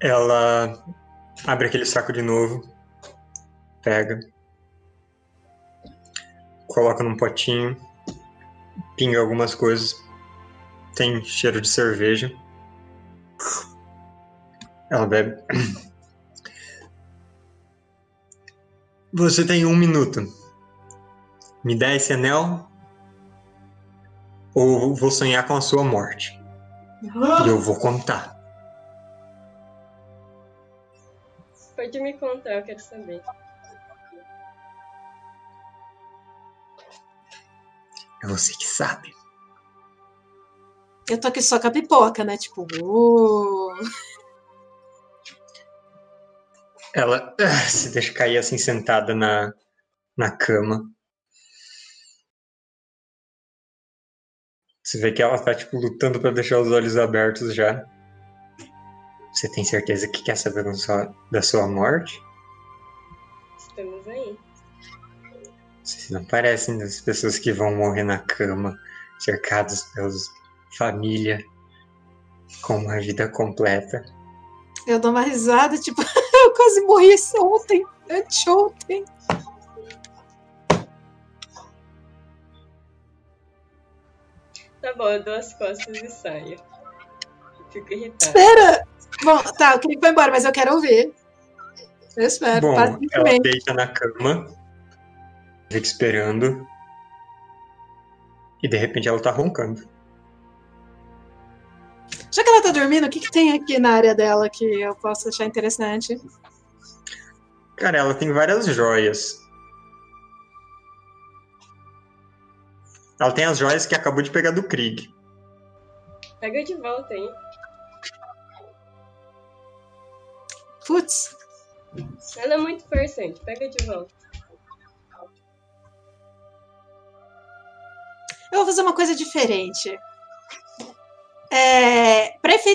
Ela abre aquele saco de novo, pega, coloca num potinho, pinga algumas coisas. Tem cheiro de cerveja. Ela bebe. Você tem um minuto. Me dá esse anel ou vou sonhar com a sua morte. E eu vou contar. Pode me contar, eu quero saber. É você que sabe. Eu tô aqui só com a pipoca, né? Tipo, uh, Ela ah, se deixa cair assim sentada na, na cama. Você vê que ela tá tipo lutando pra deixar os olhos abertos já. Você tem certeza que quer saber da sua, da sua morte? Estamos aí. Vocês não parecem das pessoas que vão morrer na cama, cercados pelos família, com uma vida completa. eu dou uma risada, tipo, quase morri esse ontem, anteontem. Tá bom, eu dou as costas e saio. Fico irritada. Espera! Bom, tá, o Clique foi embora, mas eu quero ouvir. Eu espero, Bom, ela deita na cama, fica esperando. E de repente ela tá roncando. Já que ela tá dormindo, o que, que tem aqui na área dela que eu posso achar interessante? Cara, ela tem várias joias. Ela tem as joias que acabou de pegar do Krieg. Pega de volta aí. Putz, Ela é muito farsante, pega de volta. eu vou fazer uma coisa diferente. É,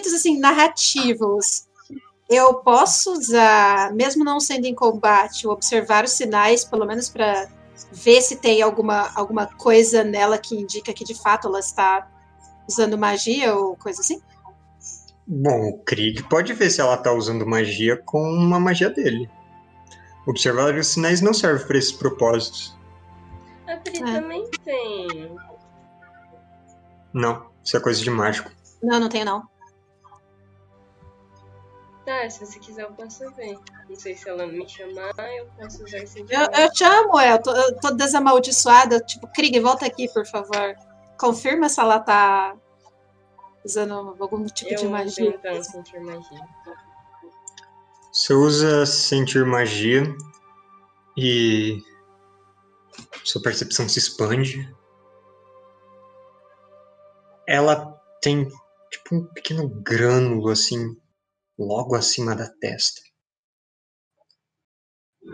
assim, narrativos, eu posso usar, mesmo não sendo em combate, observar os sinais, pelo menos para ver se tem alguma, alguma coisa nela que indica que de fato ela está usando magia ou coisa assim? Bom, o Krieg pode ver se ela tá usando magia com uma magia dele. Observar os sinais não serve para esses propósitos. A Pri É. também tem. Não, isso é coisa de mágico. Não, não tenho não. Tá, se você quiser eu posso ver. Não sei se ela me chamar, eu posso usar esse Eu, eu te amo, é, eu tô, eu tô desamaldiçoada. Tipo, Krieg, volta aqui, por favor. Confirma se ela tá usando algum tipo de Eu magia. tentando sentir magia. Você usa sentir magia e sua percepção se expande. Ela tem tipo um pequeno grânulo assim, logo acima da testa.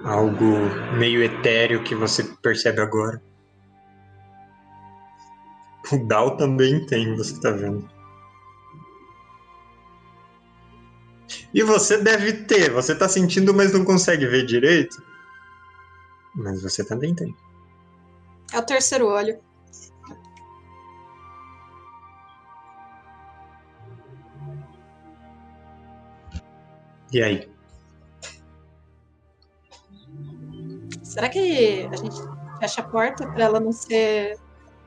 Algo meio etéreo que você percebe agora. O Dal também tem, você tá vendo. E você deve ter, você tá sentindo, mas não consegue ver direito. Mas você também tem. É o terceiro olho. E aí? Será que a gente fecha a porta pra ela não ser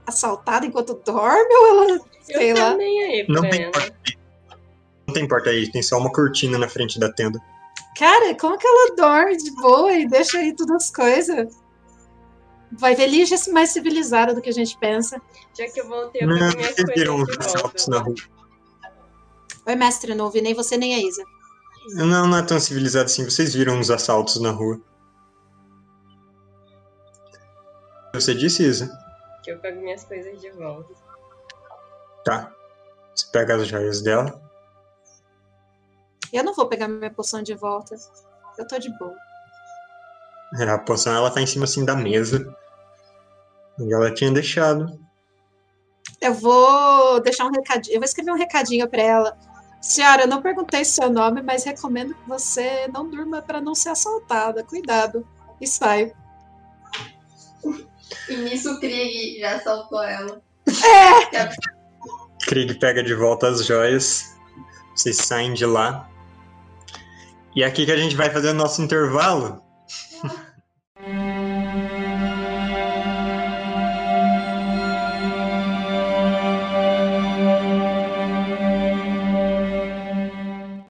assaltada enquanto dorme? Ou ela, sei eu lá. aí Não tem ela. porta aí. Não tem porta aí, tem só uma cortina na frente da tenda. Cara, como que ela dorme de boa e deixa aí todas as coisas? Vai ver Lígia mais civilizada do que a gente pensa. Já que eu voltei, Não, pego minhas vocês viram os na rua. Oi, mestre, não ouvi nem você nem a Isa. Não, não é tão civilizado assim. Vocês viram os assaltos na rua. Você disse, Isa? Que eu pego minhas coisas de volta. Tá. Você pega as joias dela. Eu não vou pegar minha poção de volta. Eu tô de boa. É, A poção ela tá em cima assim da mesa. E ela tinha deixado. Eu vou deixar um recadinho. Eu vou escrever um recadinho pra ela. Senhora, eu não perguntei seu nome, mas recomendo que você não durma pra não ser assaltada. Cuidado. E saio. E nisso o Krieg já assaltou ela. Krieg pega de volta as joias. Vocês saem de lá. E é aqui que a gente vai fazer o nosso intervalo.